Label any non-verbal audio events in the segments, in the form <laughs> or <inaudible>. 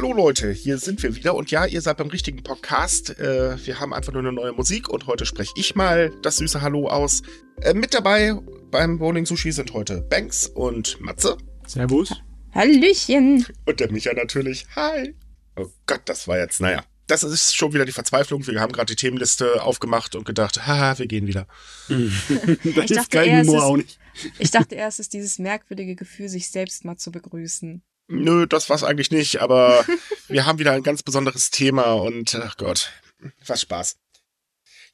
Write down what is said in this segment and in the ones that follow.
Hallo Leute, hier sind wir wieder und ja, ihr seid beim richtigen Podcast. Äh, wir haben einfach nur eine neue Musik und heute spreche ich mal das süße Hallo aus. Äh, mit dabei beim Bowling Sushi sind heute Banks und Matze. Servus. Hallöchen. Und der Micha natürlich. Hi. Oh Gott, das war jetzt, naja. Das ist schon wieder die Verzweiflung. Wir haben gerade die Themenliste aufgemacht und gedacht, haha, wir gehen wieder. <laughs> das ist kein Humor auch nicht. Ich dachte erst, es ist dieses merkwürdige Gefühl, sich selbst mal zu begrüßen. Nö, das war's eigentlich nicht, aber <laughs> wir haben wieder ein ganz besonderes Thema und ach Gott, was Spaß.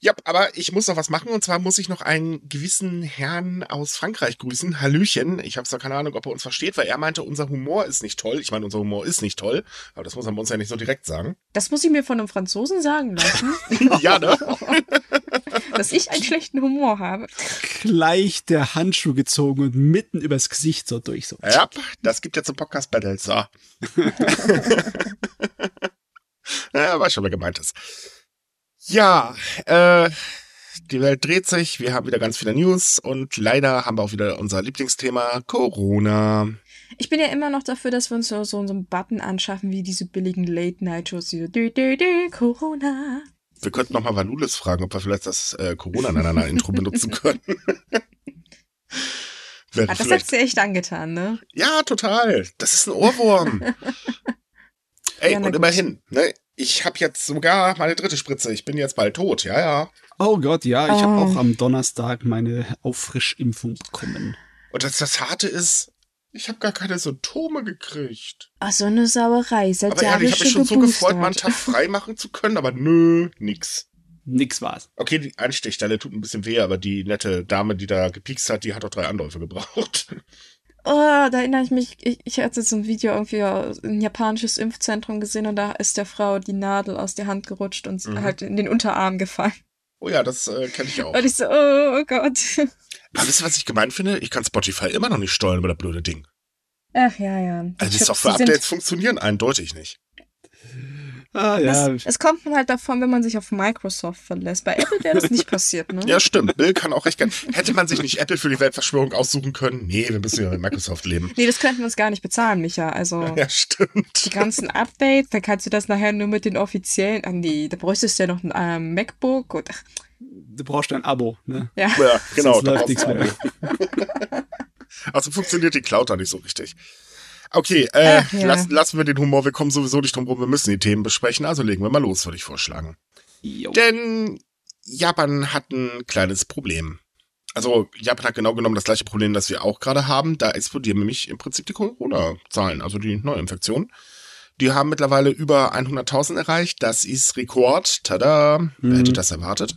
Ja, aber ich muss noch was machen und zwar muss ich noch einen gewissen Herrn aus Frankreich grüßen. Hallöchen. Ich habe zwar keine Ahnung, ob er uns versteht, weil er meinte, unser Humor ist nicht toll. Ich meine, unser Humor ist nicht toll, aber das muss er uns ja nicht so direkt sagen. Das muss ich mir von einem Franzosen sagen lassen. <laughs> ja, ne? <laughs> Dass ich einen schlechten Humor habe. Gleich der Handschuh gezogen und mitten übers Gesicht so durch. So. Ja, das gibt jetzt ein Podcast Battle. So. <laughs> ja, weiß schon, wer gemeint ist. Ja, äh, die Welt dreht sich, wir haben wieder ganz viele News und leider haben wir auch wieder unser Lieblingsthema Corona. Ich bin ja immer noch dafür, dass wir uns so, so, so einen Button anschaffen, wie diese billigen Late-Night-Shows, die dü, dü, dü, Corona. Wir könnten nochmal Valulis fragen, ob wir vielleicht das äh, Corona-Intro <laughs> benutzen können. ah, das hat sie echt angetan, ne? Ja, total. Das ist ein Ohrwurm. <laughs> Ey, ja, und gut. immerhin, ne? Ich habe jetzt sogar meine dritte Spritze. Ich bin jetzt bald tot, ja, ja. Oh Gott, ja, ich oh. habe auch am Donnerstag meine Auffrischimpfung bekommen. Und das, das Harte ist, ich habe gar keine Symptome gekriegt. Ach, so eine Sauerei. Seit aber ehrlich, ich habe mich schon so gefreut, mal einen Tag frei machen zu können, aber nö, nix. Nix war's. Okay, die Anstechstelle tut ein bisschen weh, aber die nette Dame, die da gepiekst hat, die hat doch drei Anläufe gebraucht. <laughs> Oh, da erinnere ich mich, ich, ich hatte so ein Video irgendwie ein japanisches Impfzentrum gesehen und da ist der Frau die Nadel aus der Hand gerutscht und mhm. halt in den Unterarm gefallen. Oh ja, das äh, kenne ich auch. Und ich so, oh Gott. Aber wisst ihr, was ich gemeint finde? Ich kann Spotify immer noch nicht steuern über das blöde Ding. Ach ja, ja. Also die Software-Updates funktionieren eindeutig nicht. Ah, ja. Es, es kommt halt davon, wenn man sich auf Microsoft verlässt. Bei Apple wäre das nicht passiert, ne? Ja, stimmt. Bill kann auch recht gern. Hätte man sich nicht Apple für die Weltverschwörung aussuchen können? Nee, wir müssen ja mit Microsoft leben. Nee, das könnten wir uns gar nicht bezahlen, Micha. Also. <laughs> Ja, stimmt. Die ganzen Updates, dann kannst du das nachher nur mit den offiziellen. Ah, nee, da bräuchtest du ja noch ein ähm, MacBook oder. Du brauchst ein Abo, ne? Ja, ja genau. Sonst läuft nichts mehr. <laughs> also funktioniert die Cloud da nicht so richtig. Okay, äh, Ach, ja. lass, lassen wir den Humor, wir kommen sowieso nicht drum rum, wir müssen die Themen besprechen, also legen wir mal los, würde ich vorschlagen. Jo. Denn Japan hat ein kleines Problem. Also Japan hat genau genommen das gleiche Problem, das wir auch gerade haben. Da explodieren nämlich im Prinzip die Corona-Zahlen, also die Neuinfektionen. Die haben mittlerweile über 100.000 erreicht. Das ist Rekord. Tada. Mhm. Wer hätte das erwartet?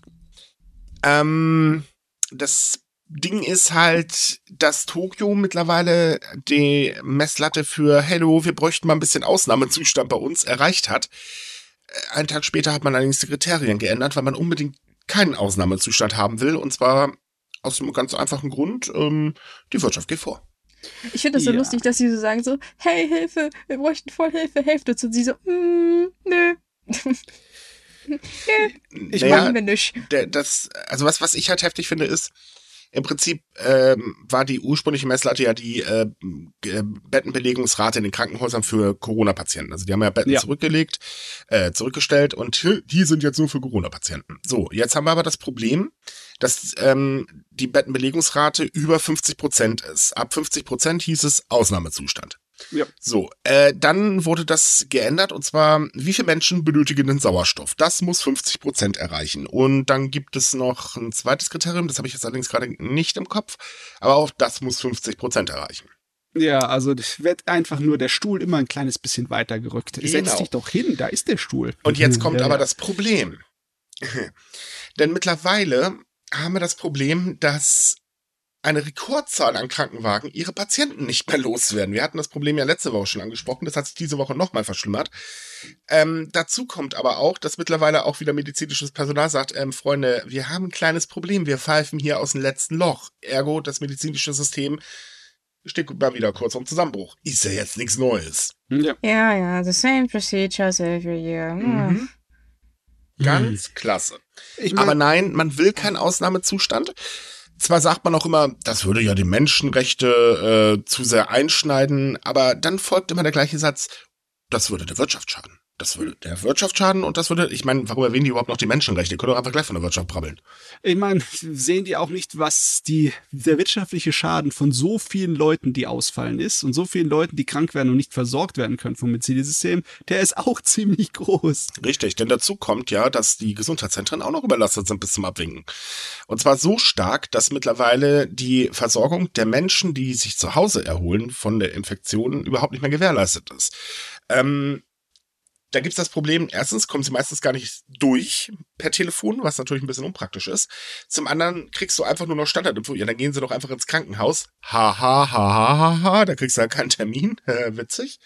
Ähm, das Ding ist halt, dass Tokio mittlerweile die Messlatte für Hello, wir bräuchten mal ein bisschen Ausnahmezustand bei uns erreicht hat. Äh, einen Tag später hat man allerdings die Kriterien geändert, weil man unbedingt keinen Ausnahmezustand haben will. Und zwar aus einem ganz einfachen Grund, ähm, die Wirtschaft geht vor. Ich finde das so ja. lustig, dass sie so sagen so, hey, Hilfe, wir bräuchten voll Hilfe, helft uns. Und sie so, mm, nö. <laughs> ich naja, machen wir nicht. Das, also was, was ich halt heftig finde, ist, im Prinzip ähm, war die ursprüngliche Messlatte ja die äh, Bettenbelegungsrate in den Krankenhäusern für Corona-Patienten. Also die haben ja Betten ja. zurückgelegt, äh, zurückgestellt und die sind jetzt nur für Corona-Patienten. So, jetzt haben wir aber das Problem, dass ähm, die Bettenbelegungsrate über 50 Prozent ist. Ab 50 Prozent hieß es Ausnahmezustand. Ja. So, äh, dann wurde das geändert und zwar, wie viele Menschen benötigen den Sauerstoff? Das muss 50 Prozent erreichen. Und dann gibt es noch ein zweites Kriterium, das habe ich jetzt allerdings gerade nicht im Kopf, aber auch das muss 50 Prozent erreichen. Ja, also wird einfach nur der Stuhl immer ein kleines bisschen weiter gerückt. Genau. Setz dich doch hin, da ist der Stuhl. Und jetzt kommt <laughs> ja, aber ja. das Problem. <laughs> Denn mittlerweile haben wir das Problem, dass eine Rekordzahl an Krankenwagen ihre Patienten nicht mehr loswerden. Wir hatten das Problem ja letzte Woche schon angesprochen, das hat sich diese Woche nochmal verschlimmert. Ähm, dazu kommt aber auch, dass mittlerweile auch wieder medizinisches Personal sagt, ähm, Freunde, wir haben ein kleines Problem, wir pfeifen hier aus dem letzten Loch. Ergo, das medizinische System steht mal wieder kurz am Zusammenbruch. Ist ja jetzt nichts Neues. Ja, ja, ja the same procedures every year. Mhm. Ganz klasse. Ich mein, aber nein, man will keinen Ausnahmezustand zwar sagt man auch immer, das würde ja die Menschenrechte äh, zu sehr einschneiden, aber dann folgt immer der gleiche Satz. Das würde der Wirtschaft schaden. Das würde der Wirtschaft schaden und das würde, ich meine, warum erwähnen die überhaupt noch die Menschenrechte? Die können doch einfach gleich von der Wirtschaft brabbeln. Ich meine, sehen die auch nicht, was die, der wirtschaftliche Schaden von so vielen Leuten, die ausfallen ist und so vielen Leuten, die krank werden und nicht versorgt werden können vom Medizinsystem, der ist auch <laughs> ziemlich groß. Richtig, denn dazu kommt ja, dass die Gesundheitszentren auch noch überlastet sind bis zum Abwinken. Und zwar so stark, dass mittlerweile die Versorgung der Menschen, die sich zu Hause erholen von der Infektion, überhaupt nicht mehr gewährleistet ist. Ähm, da gibt's das Problem, erstens kommen sie meistens gar nicht durch per Telefon, was natürlich ein bisschen unpraktisch ist. Zum anderen kriegst du einfach nur noch Standardinfo. Ja, dann gehen sie doch einfach ins Krankenhaus. Ha, ha, ha, ha, ha, ha. Da kriegst du ja keinen Termin. <laughs> Witzig.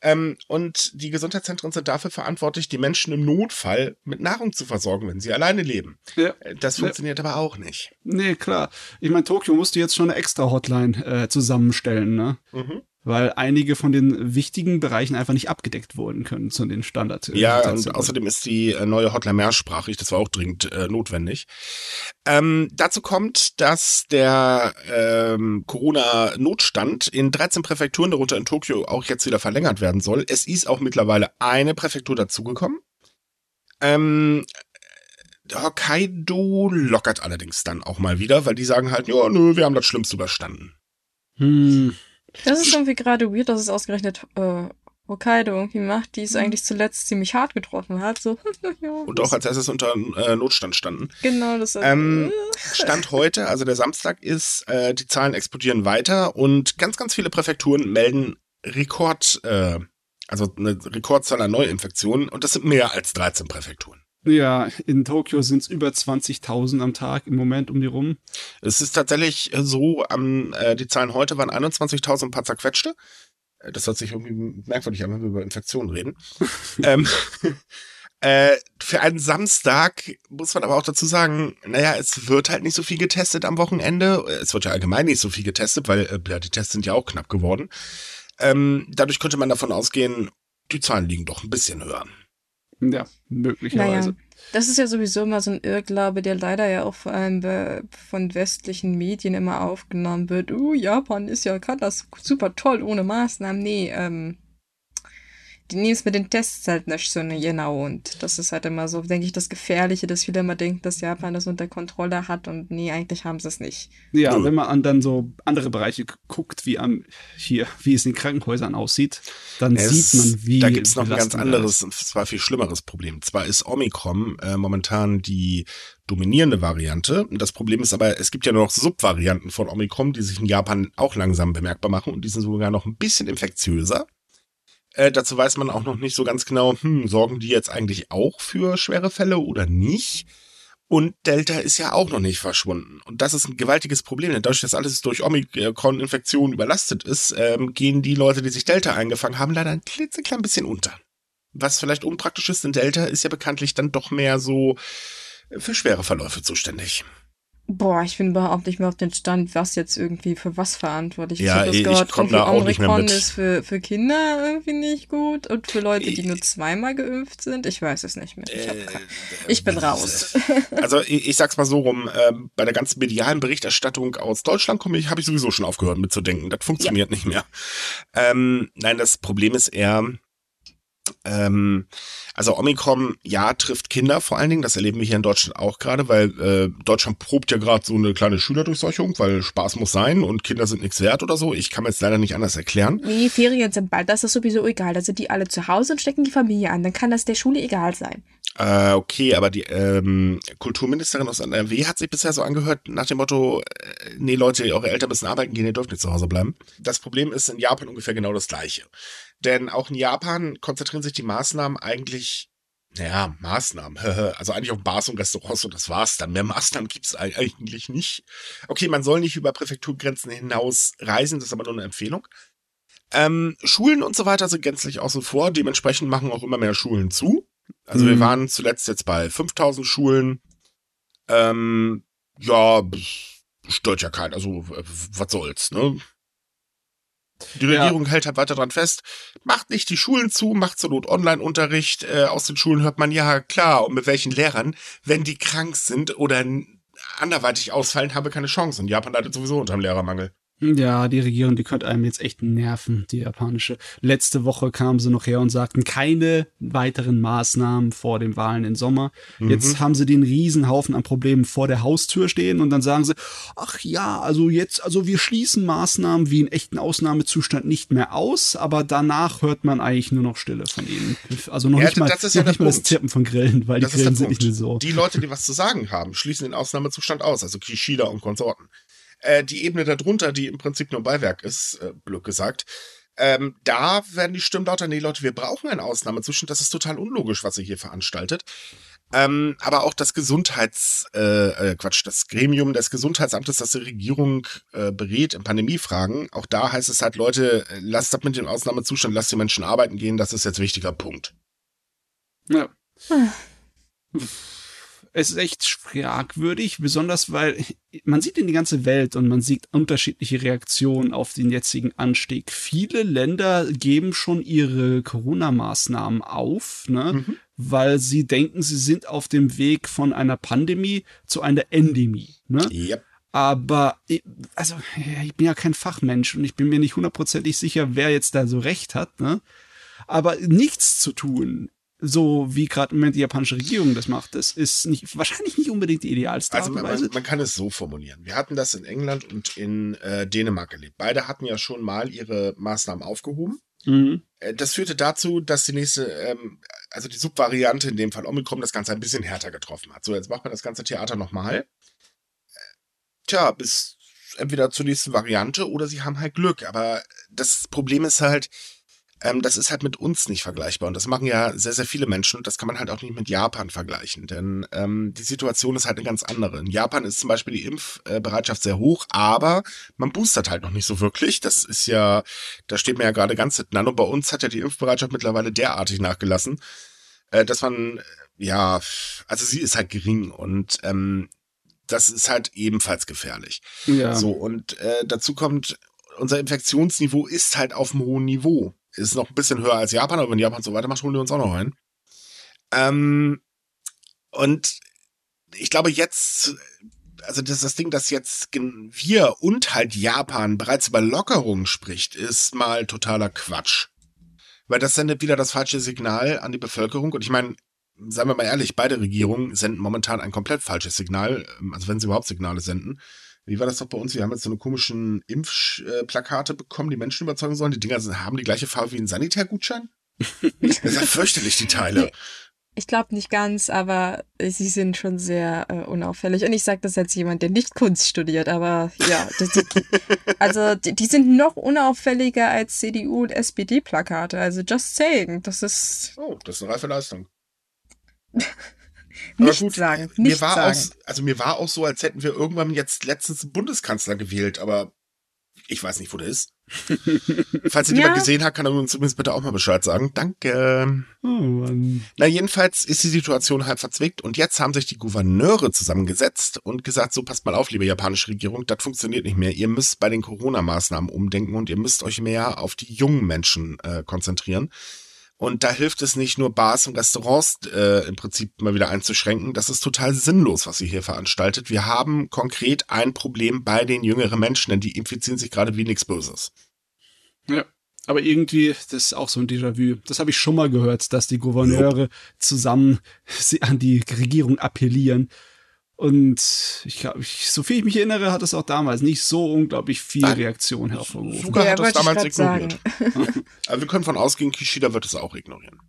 Ähm, und die Gesundheitszentren sind dafür verantwortlich, die Menschen im Notfall mit Nahrung zu versorgen, wenn sie alleine leben. Ja. Äh, das funktioniert ja. aber auch nicht. Nee, klar. Ich meine, Tokio musste jetzt schon eine extra Hotline äh, zusammenstellen, ne? Mhm weil einige von den wichtigen Bereichen einfach nicht abgedeckt wurden können zu den Standards. Ja, und außerdem ist die äh, neue Hotline mehrsprachig, das war auch dringend äh, notwendig. Ähm, dazu kommt, dass der ähm, Corona-Notstand in 13 Präfekturen, darunter in Tokio, auch jetzt wieder verlängert werden soll. Es ist auch mittlerweile eine Präfektur dazugekommen. Ähm, Hokkaido lockert allerdings dann auch mal wieder, weil die sagen halt, ja, nö, wir haben das Schlimmste überstanden. Hm. Das ist irgendwie gerade weird, dass es ausgerechnet äh, Hokkaido irgendwie macht, die es mhm. eigentlich zuletzt ziemlich hart getroffen hat. So, <laughs> und auch als erstes unter äh, Notstand standen. Genau, das ist. Ähm, Stand heute, also der Samstag ist, äh, die Zahlen explodieren weiter und ganz, ganz viele Präfekturen melden Rekord, äh, also eine Rekordzahl an Neuinfektionen und das sind mehr als 13 Präfekturen. Ja, in Tokio sind es über 20.000 am Tag im Moment um die rum. Es ist tatsächlich so, am, äh, die Zahlen heute waren 21.000 ein paar zerquetschte. Äh, das hört sich irgendwie merkwürdig an, wenn wir über Infektionen reden. <laughs> ähm, äh, für einen Samstag muss man aber auch dazu sagen, naja, es wird halt nicht so viel getestet am Wochenende. Es wird ja allgemein nicht so viel getestet, weil äh, ja, die Tests sind ja auch knapp geworden. Ähm, dadurch könnte man davon ausgehen, die Zahlen liegen doch ein bisschen höher. Ja, möglicherweise. Naja, das ist ja sowieso immer so ein Irrglaube, der leider ja auch vor allem von westlichen Medien immer aufgenommen wird. Uh, Japan ist ja, kann das super toll ohne Maßnahmen. Nee, ähm, die nehmen es mit den Tests halt nicht so genau. Und das ist halt immer so, denke ich, das Gefährliche, dass viele immer denken, dass Japan das unter Kontrolle hat und nee, eigentlich haben sie es nicht. Ja, wenn man an dann so andere Bereiche guckt, wie am hier, wie es in Krankenhäusern aussieht, dann es, sieht man, wie. Da gibt es noch ein ganz anderes, zwar viel schlimmeres Problem. Zwar ist Omikron äh, momentan die dominierende Variante. Das Problem ist aber, es gibt ja noch Subvarianten von Omikron, die sich in Japan auch langsam bemerkbar machen und die sind sogar noch ein bisschen infektiöser. Äh, dazu weiß man auch noch nicht so ganz genau, hm, sorgen die jetzt eigentlich auch für schwere Fälle oder nicht? Und Delta ist ja auch noch nicht verschwunden. Und das ist ein gewaltiges Problem. Denn dadurch, dass alles durch Omikron-Infektionen überlastet ist, ähm, gehen die Leute, die sich Delta eingefangen haben, leider ein klitzeklein bisschen unter. Was vielleicht unpraktisch ist, denn Delta ist ja bekanntlich dann doch mehr so für schwere Verläufe zuständig. Boah, ich bin überhaupt nicht mehr auf den Stand, was jetzt irgendwie für was verantwortlich ist. Ja, ich, ich, ich komme da auch nicht mehr mit. ist für, für Kinder irgendwie nicht gut und für Leute, die nur zweimal geimpft sind. Ich weiß es nicht mehr. Ich, äh, ich bin raus. <laughs> Also ich, ich sag's mal so rum, äh, bei der ganzen medialen Berichterstattung aus Deutschland komme ich, habe ich sowieso schon aufgehört mitzudenken. Das funktioniert ja. nicht mehr. Ähm, nein, das Problem ist eher, ähm, also Omikron, ja, trifft Kinder vor allen Dingen. Das erleben wir hier in Deutschland auch gerade, weil äh, Deutschland probt ja gerade so eine kleine Schülerdurchseuchung, weil Spaß muss sein und Kinder sind nichts wert oder so. Ich kann mir jetzt leider nicht anders erklären. Nee, Ferien sind bald. Das ist sowieso egal. Da sind die alle zu Hause und stecken die Familie an. Dann kann das der Schule egal sein. Äh, okay, aber die ähm, Kulturministerin aus NRW hat sich bisher so angehört nach dem Motto, äh, nee Leute, eure Eltern müssen arbeiten gehen, ihr dürft nicht zu Hause bleiben. Das Problem ist in Japan ungefähr genau das gleiche. Denn auch in Japan konzentrieren sich die Maßnahmen eigentlich, naja, Maßnahmen, <laughs> also eigentlich auf Bars und Restaurants und das war's dann. Mehr Maßnahmen gibt's eigentlich nicht. Okay, man soll nicht über Präfekturgrenzen hinaus reisen, das ist aber nur eine Empfehlung. Ähm, Schulen und so weiter sind gänzlich außen vor, dementsprechend machen auch immer mehr Schulen zu. Also mhm. wir waren zuletzt jetzt bei 5000 Schulen. Ähm, ja, stört ja keinen, also was soll's, ne? Die Regierung ja. hält halt weiter dran fest, macht nicht die Schulen zu, macht zur Not Online-Unterricht. Äh, aus den Schulen hört man ja klar, und mit welchen Lehrern, wenn die krank sind oder anderweitig ausfallen, habe keine Chance. Und Japan leidet sowieso unter dem Lehrermangel. Ja, die Regierung, die könnte einem jetzt echt nerven, die japanische. Letzte Woche kamen sie noch her und sagten, keine weiteren Maßnahmen vor den Wahlen im Sommer. Mhm. Jetzt haben sie den Riesenhaufen an Problemen vor der Haustür stehen und dann sagen sie, ach ja, also jetzt, also wir schließen Maßnahmen wie in echten Ausnahmezustand nicht mehr aus, aber danach hört man eigentlich nur noch Stille von ihnen. Also noch ja, nicht mal, das, ja nicht mal das Tippen von Grillen, weil das die Grillen sind nicht mehr so. Die Leute, die was zu sagen haben, schließen den Ausnahmezustand aus, also Kishida und Konsorten. Äh, die Ebene darunter, die im Prinzip nur Beiwerk ist, äh, blöd gesagt, ähm, da werden die Stimmen lauter, nee Leute, wir brauchen eine Ausnahmezustand, das ist total unlogisch, was ihr hier veranstaltet. Ähm, aber auch das Gesundheits, äh, äh, Quatsch, das Gremium des Gesundheitsamtes, das die Regierung äh, berät in Pandemiefragen, auch da heißt es halt, Leute, lasst das mit dem Ausnahmezustand, lasst die Menschen arbeiten gehen, das ist jetzt wichtiger Punkt. Ja. Hm es ist echt fragwürdig, besonders weil <laughs> man sieht in die ganze Welt und man sieht unterschiedliche Reaktionen auf den jetzigen Anstieg. Viele Länder geben schon ihre Corona-Maßnahmen auf, ne? Mhm. weil sie denken, sie sind auf dem Weg von einer Pandemie zu einer Endemie. Ne? Yep. Aber also ich bin ja kein Fachmensch und ich bin mir nicht hundertprozentig sicher, wer jetzt da so recht hat. Ne? Aber nichts zu tun so wie gerade im Moment die japanische Regierung das macht, das ist nicht, wahrscheinlich nicht unbedingt die idealste also man, man, kann es so formulieren. Wir hatten das in England und in äh, Dänemark erlebt. Beide hatten ja schon mal ihre Maßnahmen aufgehoben. Mhm. Äh, das führte dazu, dass die nächste, ähm, also die Subvariante, in dem Fall Omikron, das Ganze ein bisschen härter getroffen hat. So, jetzt macht man das ganze Theater nochmal. Äh, tja, bis entweder zur nächsten Variante oder sie haben halt Glück. Aber das Problem ist halt, ähm, das ist halt mit uns nicht vergleichbar. Und das machen ja sehr, sehr viele Menschen und das kann man halt auch nicht mit Japan vergleichen. Denn ähm, die Situation ist halt eine ganz andere. In Japan ist zum Beispiel die Impfbereitschaft sehr hoch, aber man boostert halt noch nicht so wirklich. Das ist ja, da steht man ja gerade ganz hinten an. Und bei uns hat ja die Impfbereitschaft mittlerweile derartig nachgelassen, äh, dass man, ja, also sie ist halt gering und ähm, das ist halt ebenfalls gefährlich. Ja. So, und äh, dazu kommt, unser Infektionsniveau ist halt auf einem hohen Niveau ist noch ein bisschen höher als Japan, aber wenn Japan so weitermacht, holen wir uns auch noch ein. Ähm, und ich glaube jetzt, also das, das Ding, dass jetzt wir und halt Japan bereits über Lockerungen spricht, ist mal totaler Quatsch. Weil das sendet wieder das falsche Signal an die Bevölkerung. Und ich meine, seien wir mal ehrlich, beide Regierungen senden momentan ein komplett falsches Signal, also wenn sie überhaupt Signale senden. Wie war das doch bei uns? Wir haben jetzt so eine komischen Impfplakate bekommen, die Menschen überzeugen sollen. Die Dinger haben die gleiche Farbe wie ein Sanitärgutschein. <laughs> das ist ja fürchterlich, die Teile. Ich glaube nicht ganz, aber sie sind schon sehr äh, unauffällig. Und ich sage das als jemand, der nicht Kunst studiert, aber ja, das, also die, die, sind noch unauffälliger als CDU und SPD-Plakate. Also just saying, das ist. Oh, das ist eine reife Leistung. <laughs> nicht gut, sagen. Nicht mir war sagen. Auch, also mir war auch so, als hätten wir irgendwann jetzt letztens einen Bundeskanzler gewählt, aber ich weiß nicht, wo der ist. <laughs> Falls ihn ja. jemand gesehen hat, kann er uns zumindest bitte auch mal Bescheid sagen. Danke. Oh Mann. Na, jedenfalls ist die Situation halt verzwickt und jetzt haben sich die Gouverneure zusammengesetzt und gesagt, so passt mal auf, liebe japanische Regierung, das funktioniert nicht mehr. Ihr müsst bei den Corona-Maßnahmen umdenken und ihr müsst euch mehr auf die jungen Menschen äh, konzentrieren. Und da hilft es nicht nur Bars und Restaurants äh, im Prinzip mal wieder einzuschränken. Das ist total sinnlos, was sie hier veranstaltet. Wir haben konkret ein Problem bei den jüngeren Menschen, denn die infizieren sich gerade wie nichts Böses. Ja. Aber irgendwie, das ist auch so ein Déjà-vu. Das habe ich schon mal gehört, dass die Gouverneure zusammen an die Regierung appellieren und ich glaube, so viel ich mich erinnere, hat es auch damals nicht so unglaublich viel Reaktion hervorgerufen. Suga ja, hat es damals ignoriert. <laughs> also wir können von ausgehen, Kishida wird es auch ignorieren.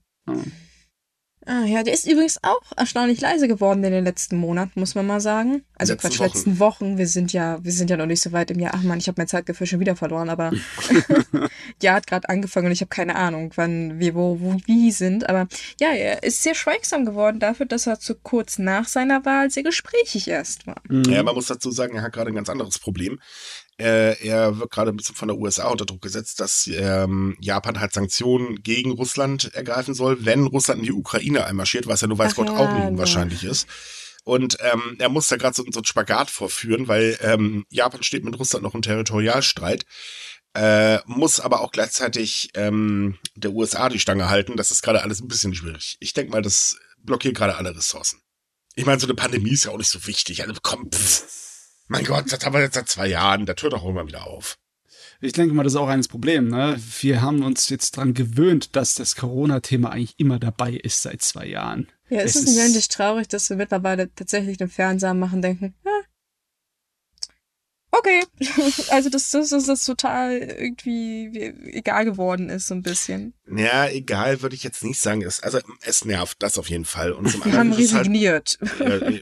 Ah, ja, der ist übrigens auch erstaunlich leise geworden in den letzten Monaten, muss man mal sagen. Also letzten Quatsch, Wochen. letzten Wochen. Wir sind ja, wir sind ja noch nicht so weit im Jahr. Ach man, ich habe mein Zeitgefühl schon wieder verloren, aber <laughs> <laughs> ja, hat gerade angefangen und ich habe keine Ahnung, wann wir wo, wo, wie sind. Aber ja, er ist sehr schweigsam geworden dafür, dass er zu kurz nach seiner Wahl sehr gesprächig erst war. Mhm. Ja, man muss dazu sagen, er hat gerade ein ganz anderes Problem. Äh, er wird gerade ein bisschen von der USA unter Druck gesetzt, dass ähm, Japan halt Sanktionen gegen Russland ergreifen soll, wenn Russland in die Ukraine einmarschiert, was ja nur weiß Ach Gott ja, auch nicht unwahrscheinlich ja. ist. Und ähm, er muss da gerade so, so einen Spagat vorführen, weil ähm, Japan steht mit Russland noch im Territorialstreit, äh, muss aber auch gleichzeitig ähm, der USA die Stange halten. Das ist gerade alles ein bisschen schwierig. Ich denke mal, das blockiert gerade alle Ressourcen. Ich meine, so eine Pandemie ist ja auch nicht so wichtig. Also komm, pff. Mein Gott, das haben wir jetzt seit zwei Jahren. Das hört doch immer wieder auf. Ich denke mal, das ist auch eines Problem. Ne? Wir haben uns jetzt dran gewöhnt, dass das Corona-Thema eigentlich immer dabei ist seit zwei Jahren. Ja, es, es ist nicht eigentlich traurig, dass wir mittlerweile tatsächlich den Fernseher machen, denken, ah, okay. <laughs> also, dass das, das, das total irgendwie egal geworden ist, so ein bisschen. Ja, egal würde ich jetzt nicht sagen. Es, also, es nervt, das auf jeden Fall. Und zum wir haben halt resigniert. Halt, äh,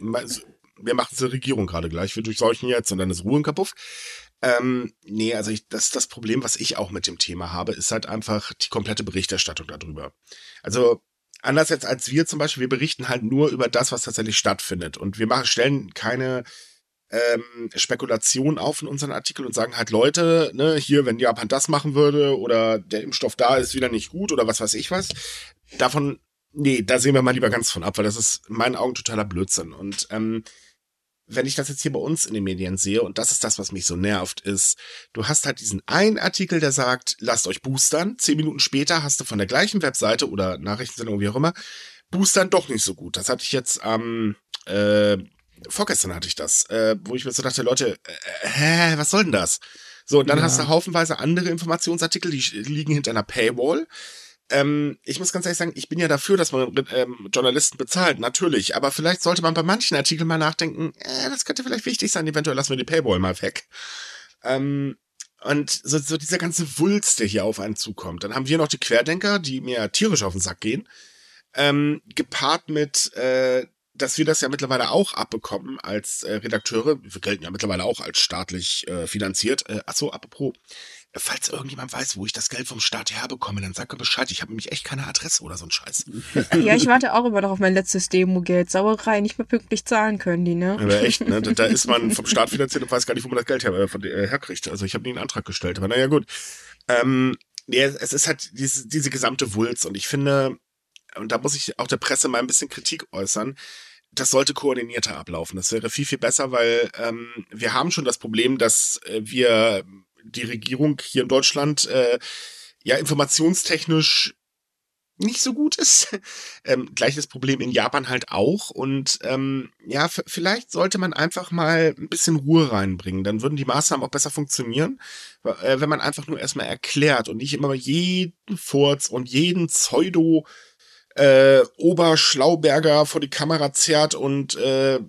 wir machen zur Regierung gerade gleich. Wir durchseuchen jetzt und dann ist Ruhe im Kapuff. Ähm, nee, also ich, das das Problem, was ich auch mit dem Thema habe, ist halt einfach die komplette Berichterstattung darüber. Also anders jetzt als wir zum Beispiel, wir berichten halt nur über das, was tatsächlich stattfindet. Und wir machen, stellen keine ähm, Spekulation auf in unseren Artikel und sagen halt, Leute, ne, hier, wenn Japan das machen würde oder der Impfstoff da ist wieder nicht gut oder was weiß ich was. Davon, nee, da sehen wir mal lieber ganz von ab, weil das ist in meinen Augen totaler Blödsinn. Und ähm, wenn ich das jetzt hier bei uns in den Medien sehe, und das ist das, was mich so nervt, ist, du hast halt diesen einen Artikel, der sagt, lasst euch boostern. Zehn Minuten später hast du von der gleichen Webseite oder Nachrichtensendung, wie auch immer, boostern doch nicht so gut. Das hatte ich jetzt am, äh, vorgestern hatte ich das, äh, wo ich mir so dachte, Leute, äh, hä, was soll denn das? So, und dann ja. hast du haufenweise andere Informationsartikel, die liegen hinter einer Paywall. Ähm, ich muss ganz ehrlich sagen, ich bin ja dafür, dass man ähm, Journalisten bezahlt, natürlich. Aber vielleicht sollte man bei manchen Artikeln mal nachdenken, äh, das könnte vielleicht wichtig sein, eventuell lassen wir die Paywall mal weg. Ähm, und so, so dieser ganze Wulst, der hier auf einen zukommt. Dann haben wir noch die Querdenker, die mir tierisch auf den Sack gehen. Ähm, gepaart mit, äh, dass wir das ja mittlerweile auch abbekommen als äh, Redakteure. Wir gelten ja mittlerweile auch als staatlich äh, finanziert. Äh, achso, apropos, falls irgendjemand weiß, wo ich das Geld vom Staat herbekomme, dann sag mir Bescheid. Ich habe nämlich echt keine Adresse oder so ein Scheiß. <laughs> Ja, ich warte auch immer noch auf mein letztes Demo-Geld. Sauerei, nicht mehr pünktlich zahlen können die, ne? Aber echt, ne? <laughs> Da ist man vom Staat finanziert und weiß gar nicht, wo man das Geld her, äh, äh, herkriegt. Also ich habe nie einen Antrag gestellt, aber naja, gut. Ähm, nee, es ist halt diese, diese gesamte Wulz und ich finde, und da muss ich auch der Presse mal ein bisschen Kritik äußern, das sollte koordinierter ablaufen. Das wäre viel, viel besser, weil ähm, wir haben schon das Problem, dass äh, wir die Regierung hier in Deutschland äh, ja informationstechnisch nicht so gut ist. <laughs> ähm, gleiches Problem in Japan halt auch. Und ähm, ja, vielleicht sollte man einfach mal ein bisschen Ruhe reinbringen. Dann würden die Maßnahmen auch besser funktionieren, äh, wenn man einfach nur erstmal erklärt und nicht immer jeden Furz und jeden Pseudo äh, Oberschlauberger vor die Kamera zerrt und äh,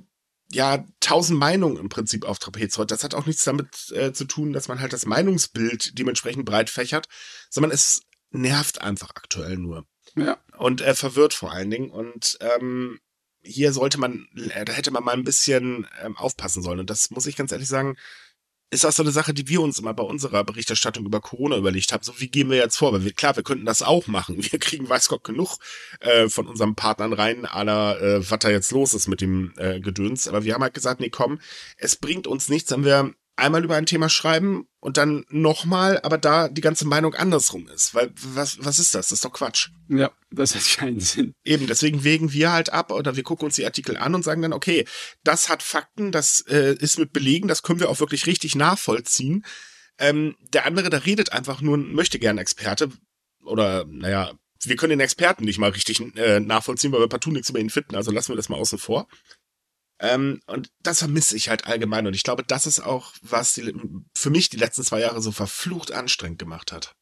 ja, tausend Meinungen im Prinzip auf Trapez heute. Das hat auch nichts damit äh, zu tun, dass man halt das Meinungsbild dementsprechend breit fächert, sondern es nervt einfach aktuell nur. Ja. Und äh, verwirrt vor allen Dingen. Und ähm, hier sollte man, äh, da hätte man mal ein bisschen ähm, aufpassen sollen. Und das muss ich ganz ehrlich sagen, ist auch so eine Sache, die wir uns immer bei unserer Berichterstattung über Corona überlegt haben. So, wie gehen wir jetzt vor? Weil wir, klar, wir könnten das auch machen. Wir kriegen weiß Gott genug äh, von unseren Partnern rein, aller, äh, was da jetzt los ist mit dem äh, Gedöns. Aber wir haben halt gesagt, nee, komm, es bringt uns nichts, wenn wir einmal über ein Thema schreiben und dann nochmal, aber da die ganze Meinung andersrum ist. Weil was, was ist das? Das ist doch Quatsch. Ja, das hat keinen Sinn. Eben, deswegen wägen wir halt ab oder wir gucken uns die Artikel an und sagen dann, okay, das hat Fakten, das äh, ist mit Belegen, das können wir auch wirklich richtig nachvollziehen. Ähm, der andere, der redet einfach nur, möchte gern Experte oder, naja, wir können den Experten nicht mal richtig äh, nachvollziehen, weil wir partout nichts über ihn finden, also lassen wir das mal außen vor. Ähm, und das vermisse ich halt allgemein. Und ich glaube, das ist auch, was die, für mich die letzten zwei Jahre so verflucht anstrengend gemacht hat.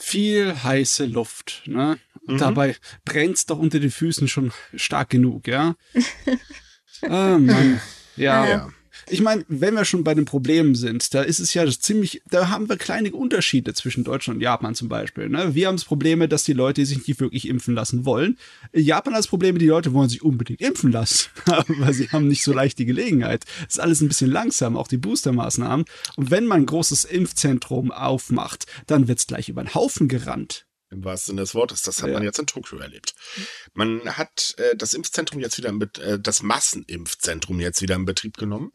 Viel heiße Luft, ne? Und mhm. dabei brennt's doch unter den Füßen schon stark genug, ja? <laughs> ah, Mann. Ja. ja. Ich meine, wenn wir schon bei den Problemen sind, da ist es ja ziemlich, da haben wir kleine Unterschiede zwischen Deutschland und Japan zum Beispiel. Ne? Wir haben das Probleme, dass die Leute sich nicht wirklich impfen lassen wollen. Japan hat das Problem, die Leute wollen sich unbedingt impfen lassen, <laughs> weil sie haben nicht so leicht die Gelegenheit. Das ist alles ein bisschen langsam, auch die Boostermaßnahmen. Und wenn man ein großes Impfzentrum aufmacht, dann wird's gleich über den Haufen gerannt. Im wahrsten Sinne des Wortes. Das hat ja. man jetzt in Tokio erlebt. Man hat äh, das Impfzentrum jetzt wieder, mit, äh, das Massenimpfzentrum jetzt wieder in Betrieb genommen.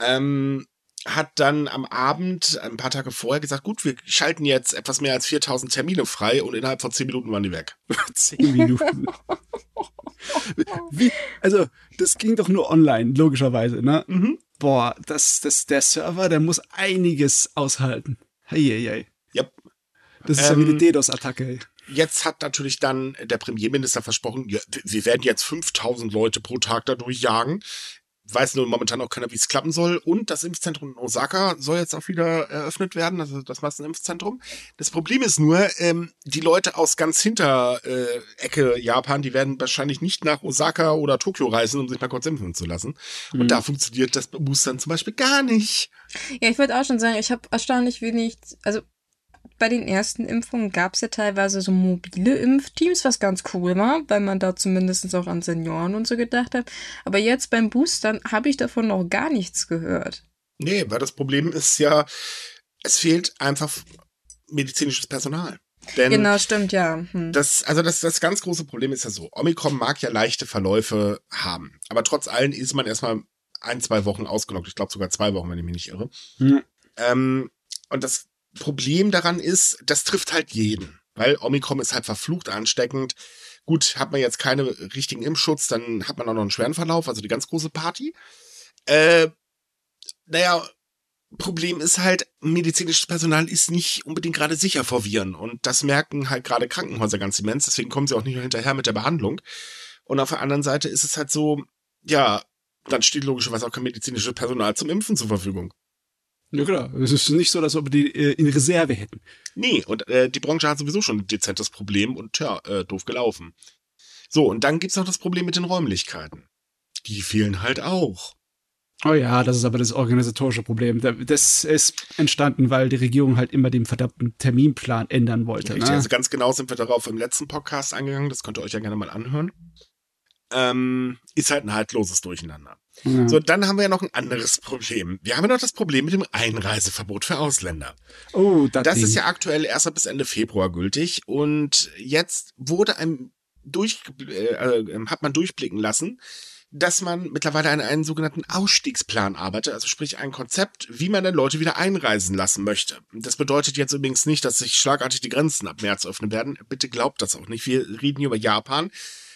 Ähm, hat dann am Abend, ein paar Tage vorher, gesagt, gut, wir schalten jetzt etwas mehr als 4000 Termine frei und innerhalb von 10 Minuten waren die weg. <laughs> 10 Minuten. Wie, also, das ging doch nur online, logischerweise, ne? Mhm. Boah, das, das, der Server, der muss einiges aushalten. Heieiei. Yep. Das ist ähm, ja wie eine ähm, DDoS-Attacke. Jetzt hat natürlich dann der Premierminister versprochen, ja, wir werden jetzt 5000 Leute pro Tag dadurch jagen. weiß nur momentan auch keiner, wie es klappen soll. Und das Impfzentrum in Osaka soll jetzt auch wieder eröffnet werden, also das Massenimpfzentrum. Das Problem ist nur, ähm, die Leute aus ganz hinter äh, Ecke Japan, die werden wahrscheinlich nicht nach Osaka oder Tokio reisen, um sich mal kurz impfen zu lassen. Mhm. Und da funktioniert das Boostern zum Beispiel gar nicht. Ja, ich würde auch schon sagen, ich habe erstaunlich wenig, also bei den ersten Impfungen gab es ja teilweise so mobile Impfteams, was ganz cool war, weil man da zumindest auch an Senioren und so gedacht hat. Aber jetzt beim Boostern habe ich davon noch gar nichts gehört. Nee, weil das Problem ist ja, es fehlt einfach medizinisches Personal. Denn genau, stimmt, ja. Hm. Das, also das, das ganz große Problem ist ja so, Omikron mag ja leichte Verläufe haben, aber trotz allem ist man erstmal ein, zwei Wochen ausgelockt. Ich glaube sogar zwei Wochen, wenn ich mich nicht irre. Hm. Ähm, und das Problem daran ist, das trifft halt jeden, weil Omikron ist halt verflucht ansteckend. Gut, hat man jetzt keine richtigen Impfschutz, dann hat man auch noch einen schweren Verlauf, also die ganz große Party. Äh, naja, Problem ist halt, medizinisches Personal ist nicht unbedingt gerade sicher vor Viren. Und das merken halt gerade Krankenhäuser ganz immens. Deswegen kommen sie auch nicht mehr hinterher mit der Behandlung. Und auf der anderen Seite ist es halt so, ja, dann steht logischerweise auch kein medizinisches Personal zum Impfen zur Verfügung. Ja, klar. Es ist nicht so, dass wir die äh, in Reserve hätten. Nee, und äh, die Branche hat sowieso schon ein dezentes Problem und tja, äh, doof gelaufen. So, und dann gibt's noch das Problem mit den Räumlichkeiten. Die fehlen halt auch. Oh ja, das ist aber das organisatorische Problem. Das ist entstanden, weil die Regierung halt immer den verdammten Terminplan ändern wollte. Richtig, ne? also ganz genau sind wir darauf im letzten Podcast eingegangen. Das könnt ihr euch ja gerne mal anhören. Ähm, ist halt ein haltloses Durcheinander. Ja. So, dann haben wir ja noch ein anderes Problem. Wir haben ja noch das Problem mit dem Einreiseverbot für Ausländer. Oh, das, das ist ja aktuell erst bis Ende Februar gültig und jetzt wurde ein durch, äh, äh, hat man durchblicken lassen, dass man mittlerweile an einen sogenannten Ausstiegsplan arbeitet, also sprich ein Konzept, wie man dann Leute wieder einreisen lassen möchte. Das bedeutet jetzt übrigens nicht, dass sich schlagartig die Grenzen ab März öffnen werden. Bitte glaubt das auch nicht. Wir reden hier über Japan.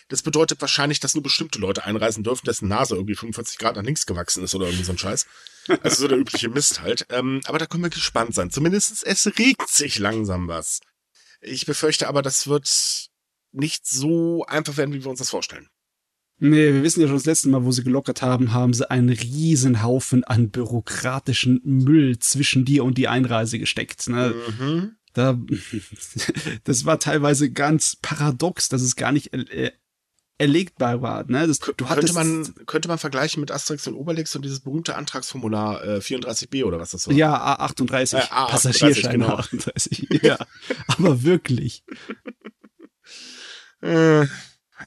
Das bedeutet wahrscheinlich, dass nur bestimmte Leute einreisen dürfen, dessen Nase irgendwie 45 Grad nach links gewachsen ist oder irgendwie so ein Scheiß. Also so der übliche Mist halt. Ähm, aber da können wir gespannt sein. Zumindest es regt sich langsam was. Ich befürchte aber, das wird nicht so einfach werden, wie wir uns das vorstellen. Nee, wir wissen ja schon das letzte Mal, wo sie gelockert haben, haben sie einen riesen Haufen an bürokratischen Müll zwischen dir und die Einreise gesteckt. Ne? Mhm. Da, <laughs> das war teilweise ganz paradox, dass es gar nicht äh, erlegbar war. Ne? Das, du könnte, man, könnte man vergleichen mit Asterix und Obelix und dieses berühmte Antragsformular äh, 34b oder was das war? Ja, A38. Äh, A38 Passagierschein genau. A38. <laughs> ja, aber wirklich. äh,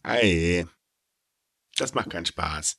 ei. Das macht keinen Spaß.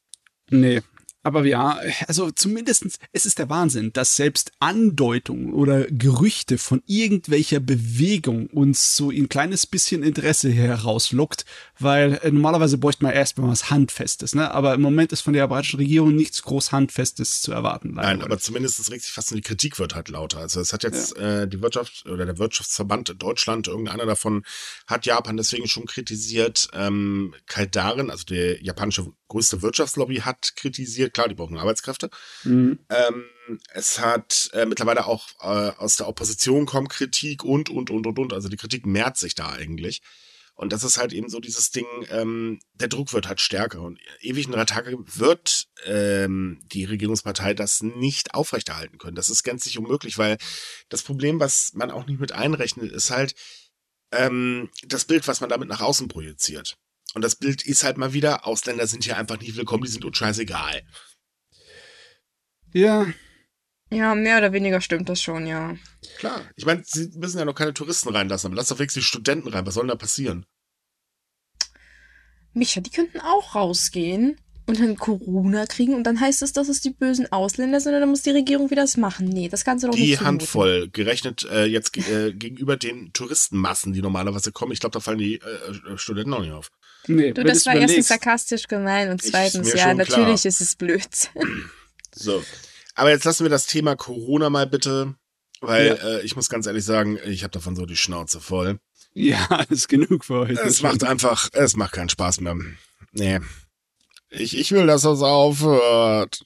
Nee, aber ja, also zumindestens, es ist der Wahnsinn, dass selbst Andeutungen oder Gerüchte von irgendwelcher Bewegung uns so ein kleines bisschen Interesse herauslockt, weil äh, normalerweise bräuchte man erstmal was Handfestes, ne? Aber im Moment ist von der japanischen Regierung nichts groß Handfestes zu erwarten. Leider. Nein, aber zumindest regt sich fast die Kritik wird halt lauter. Also es hat jetzt ja. äh, die Wirtschaft oder der Wirtschaftsverband in Deutschland, irgendeiner davon, hat Japan deswegen schon kritisiert. Ähm, Kaldarin, also der japanische größte Wirtschaftslobby, hat kritisiert, klar, die brauchen Arbeitskräfte. Mhm. Ähm, es hat äh, mittlerweile auch äh, aus der Opposition kommt Kritik und, und, und, und, und. Also die Kritik mehrt sich da eigentlich. Und das ist halt eben so dieses Ding, ähm, der Druck wird halt stärker. Und ewig in drei Tage wird ähm, die Regierungspartei das nicht aufrechterhalten können. Das ist gänzlich unmöglich, weil das Problem, was man auch nicht mit einrechnet, ist halt ähm, das Bild, was man damit nach außen projiziert. Und das Bild ist halt mal wieder, Ausländer sind hier einfach nicht willkommen, die sind uns scheißegal. Ja. Ja, mehr oder weniger stimmt das schon, ja. Klar. Ich meine, sie müssen ja noch keine Touristen reinlassen, aber lass doch wenigstens die Studenten rein. Was soll denn da passieren? Micha, die könnten auch rausgehen und dann Corona kriegen und dann heißt es, dass es die bösen Ausländer sind und dann muss die Regierung wieder das machen. Nee, das kannst du doch die nicht Die Handvoll, gerechnet äh, jetzt äh, gegenüber den Touristenmassen, die normalerweise kommen. Ich glaube, da fallen die äh, Studenten auch nicht auf. Nee, du, das war erstens sarkastisch gemein und zweitens, ja, natürlich ist es blöd. <clears throat> So. Aber jetzt lassen wir das Thema Corona mal bitte, weil ja. äh, ich muss ganz ehrlich sagen, ich habe davon so die Schnauze voll. Ja, <laughs> ist genug für heute. Es macht einfach, es macht keinen Spaß mehr. Nee. Ich, ich will, dass das aufhört.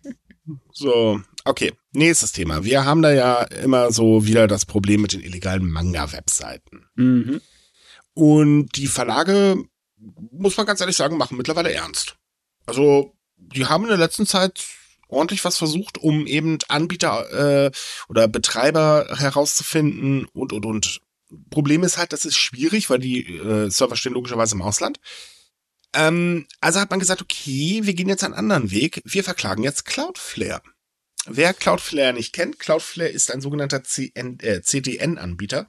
<laughs> so, okay. Nächstes Thema. Wir haben da ja immer so wieder das Problem mit den illegalen Manga-Webseiten. Mhm. Und die Verlage, muss man ganz ehrlich sagen, machen mittlerweile ernst. Also die haben in der letzten Zeit ordentlich was versucht, um eben Anbieter äh, oder Betreiber herauszufinden und und und. Problem ist halt, das ist schwierig, weil die äh, Server stehen logischerweise im Ausland. Ähm, also hat man gesagt, okay, wir gehen jetzt einen anderen Weg. Wir verklagen jetzt Cloudflare. Wer Cloudflare nicht kennt, Cloudflare ist ein sogenannter äh, CDN-Anbieter,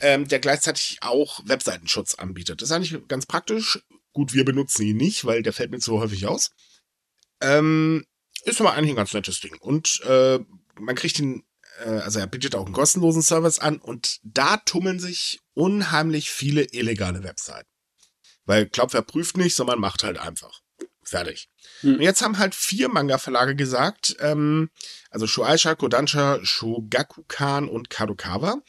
ähm, der gleichzeitig auch Webseitenschutz anbietet. Das ist eigentlich ganz praktisch. Gut, wir benutzen ihn nicht, weil der fällt mir zu häufig aus. Ähm, ist aber eigentlich ein ganz nettes Ding. Und äh, man kriegt ihn, äh, also er bietet auch einen kostenlosen Service an und da tummeln sich unheimlich viele illegale Webseiten. Weil Cloudflare prüft nicht, sondern macht halt einfach. Fertig. Hm. Und jetzt haben halt vier Manga-Verlage gesagt, ähm, also Shueisha, Kodansha, Shogakukan und Kadokawa.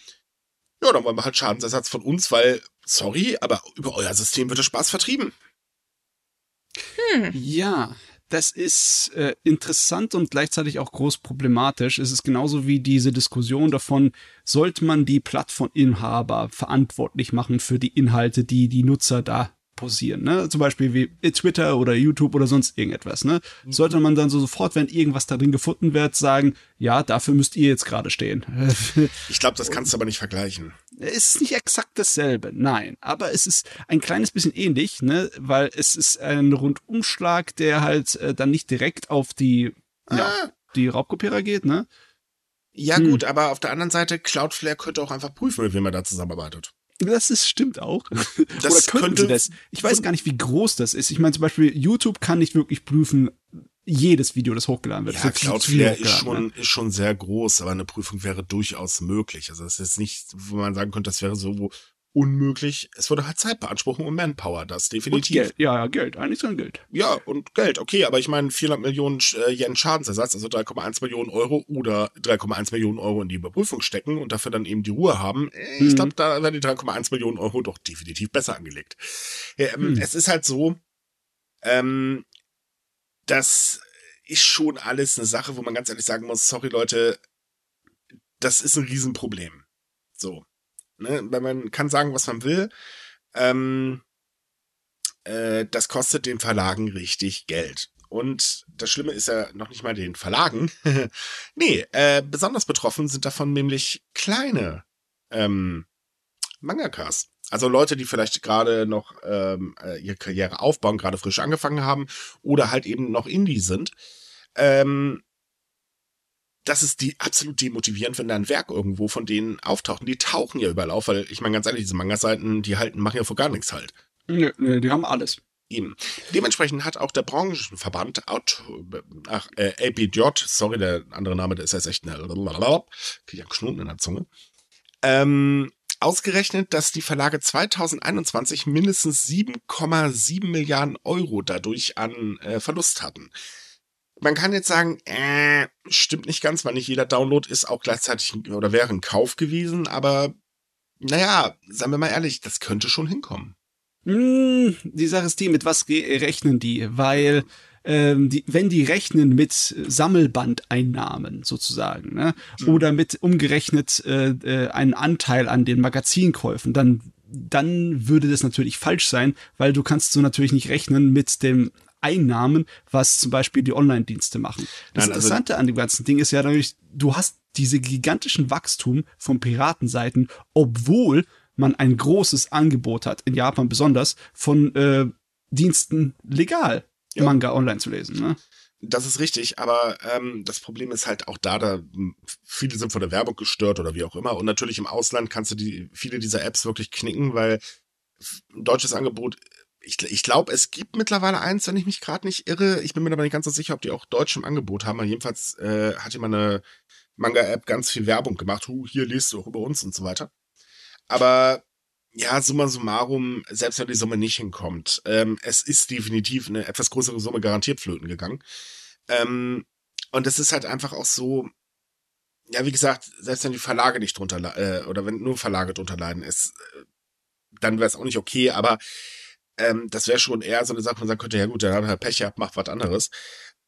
Ja, dann wollen wir halt Schadensersatz von uns, weil, sorry, aber über euer System wird der Spaß vertrieben. Hm. Ja, das ist äh, interessant und gleichzeitig auch groß problematisch. Es ist genauso wie diese Diskussion davon, sollte man die Plattforminhaber verantwortlich machen für die Inhalte, die die Nutzer da posieren, ne? Zum Beispiel wie Twitter oder YouTube oder sonst irgendetwas, ne? Mhm. Sollte man dann so sofort, wenn irgendwas darin gefunden wird, sagen, ja, dafür müsst ihr jetzt gerade stehen. <laughs> ich glaube, das kannst du aber nicht vergleichen. Es ist nicht exakt dasselbe, nein. Aber es ist ein kleines bisschen ähnlich, ne? Weil es ist ein Rundumschlag, der halt äh, dann nicht direkt auf die, ah. ja, die Raubkopierer geht, ne? Ja, hm. gut, aber auf der anderen Seite, Cloudflare könnte auch einfach prüfen, mit wem er da zusammenarbeitet. Das ist, stimmt auch. <laughs> Das Oder könnte das? Ich weiß gar nicht, wie groß das ist. Ich meine, zum Beispiel YouTube kann nicht wirklich prüfen, jedes Video, das hochgeladen wird. Ja, Cloudflare ist schon, ist schon sehr groß, aber eine Prüfung wäre durchaus möglich. Also das ist nicht, wo man sagen könnte, das wäre so unmöglich. Es würde halt Zeit beanspruchen und Manpower, das definitiv. Und Geld, ja, ja, Geld, eigentlich so ein Geld. Ja, und Geld, okay, aber ich meine 400 Millionen äh, Yen Schadensersatz, also 3,1 Millionen Euro oder 3,1 Millionen Euro in die Überprüfung stecken und dafür dann eben die Ruhe haben. Äh, ich mhm. glaube, da werden die 3,1 Millionen Euro doch definitiv besser angelegt. Ja, ähm, mhm. Es ist halt so, ähm, das ist schon alles eine Sache, wo man ganz ehrlich sagen muss, sorry Leute, das ist ein Riesenproblem. So. Ne? Weil man kann sagen, was man will. Ähm, äh, das kostet den Verlagen richtig Geld. Und das Schlimme ist ja noch nicht mal den Verlagen. <laughs> nee, äh, besonders betroffen sind davon nämlich kleine ähm, Mangakas. Also Leute, die vielleicht gerade noch ähm, äh, ihre Karriere aufbauen, gerade frisch angefangen haben oder halt eben noch Indie sind. Ähm, das ist die absolut demotivierend, wenn da ein Werk irgendwo von denen auftaucht. Und die tauchen ja überall auf, weil ich meine ganz ehrlich, diese Manga-Seiten, die halten, machen ja vor gar nichts halt. Nö, nö, die haben alles. Eben. Dementsprechend hat auch der Branchenverband Out, ach, äh, APJ, sorry, der andere Name, der ist jetzt echt eine, krieg ich einen Knoten in der Zunge, ähm, ausgerechnet, dass die Verlage 2021 mindestens 7,7 Milliarden Euro dadurch an äh, Verlust hatten man kann jetzt sagen, äh, stimmt nicht ganz, weil nicht jeder Download ist auch gleichzeitig oder wäre ein Kauf gewesen, aber naja, sagen wir mal ehrlich, das könnte schon hinkommen. Hm, die Sache ist die, mit was rechnen die? Weil ähm, die, wenn die rechnen mit Sammelbandeinnahmen sozusagen, ne? Mhm. oder mit umgerechnet äh, äh, einen Anteil an den Magazinkäufen, dann dann würde das natürlich falsch sein, weil du kannst so natürlich nicht rechnen mit dem Einnahmen, was zum Beispiel die Online-Dienste machen. Das Nein, also Interessante an dem ganzen Ding ist ja natürlich, du hast diese gigantischen Wachstum von Piratenseiten, obwohl man ein großes Angebot hat, in Japan besonders, von äh, Diensten legal ja. Manga online zu lesen. Ne? Das ist richtig, aber ähm, das Problem ist halt auch da, da viele sind von der Werbung gestört oder wie auch immer. Und natürlich im Ausland kannst du die viele dieser Apps wirklich knicken, weil ein deutsches Angebot ich, ich glaube, es gibt mittlerweile eins, wenn ich mich gerade nicht irre. Ich bin mir aber nicht ganz so sicher, ob die auch Deutsch im Angebot haben. Aber jedenfalls äh, hat jemand eine Manga-App ganz viel Werbung gemacht. Huh, hier liest du auch über uns und so weiter. Aber ja, summa summarum, selbst wenn die Summe nicht hinkommt, ähm, es ist definitiv eine etwas größere Summe garantiert flöten gegangen. Ähm, und es ist halt einfach auch so, ja, wie gesagt, selbst wenn die Verlage nicht drunter, äh, oder wenn nur Verlage drunter leiden, ist, äh, dann wäre es auch nicht okay, aber ähm, das wäre schon eher so eine Sache, man sagen könnte, ja gut, dann hat er Pech gehabt, macht was anderes.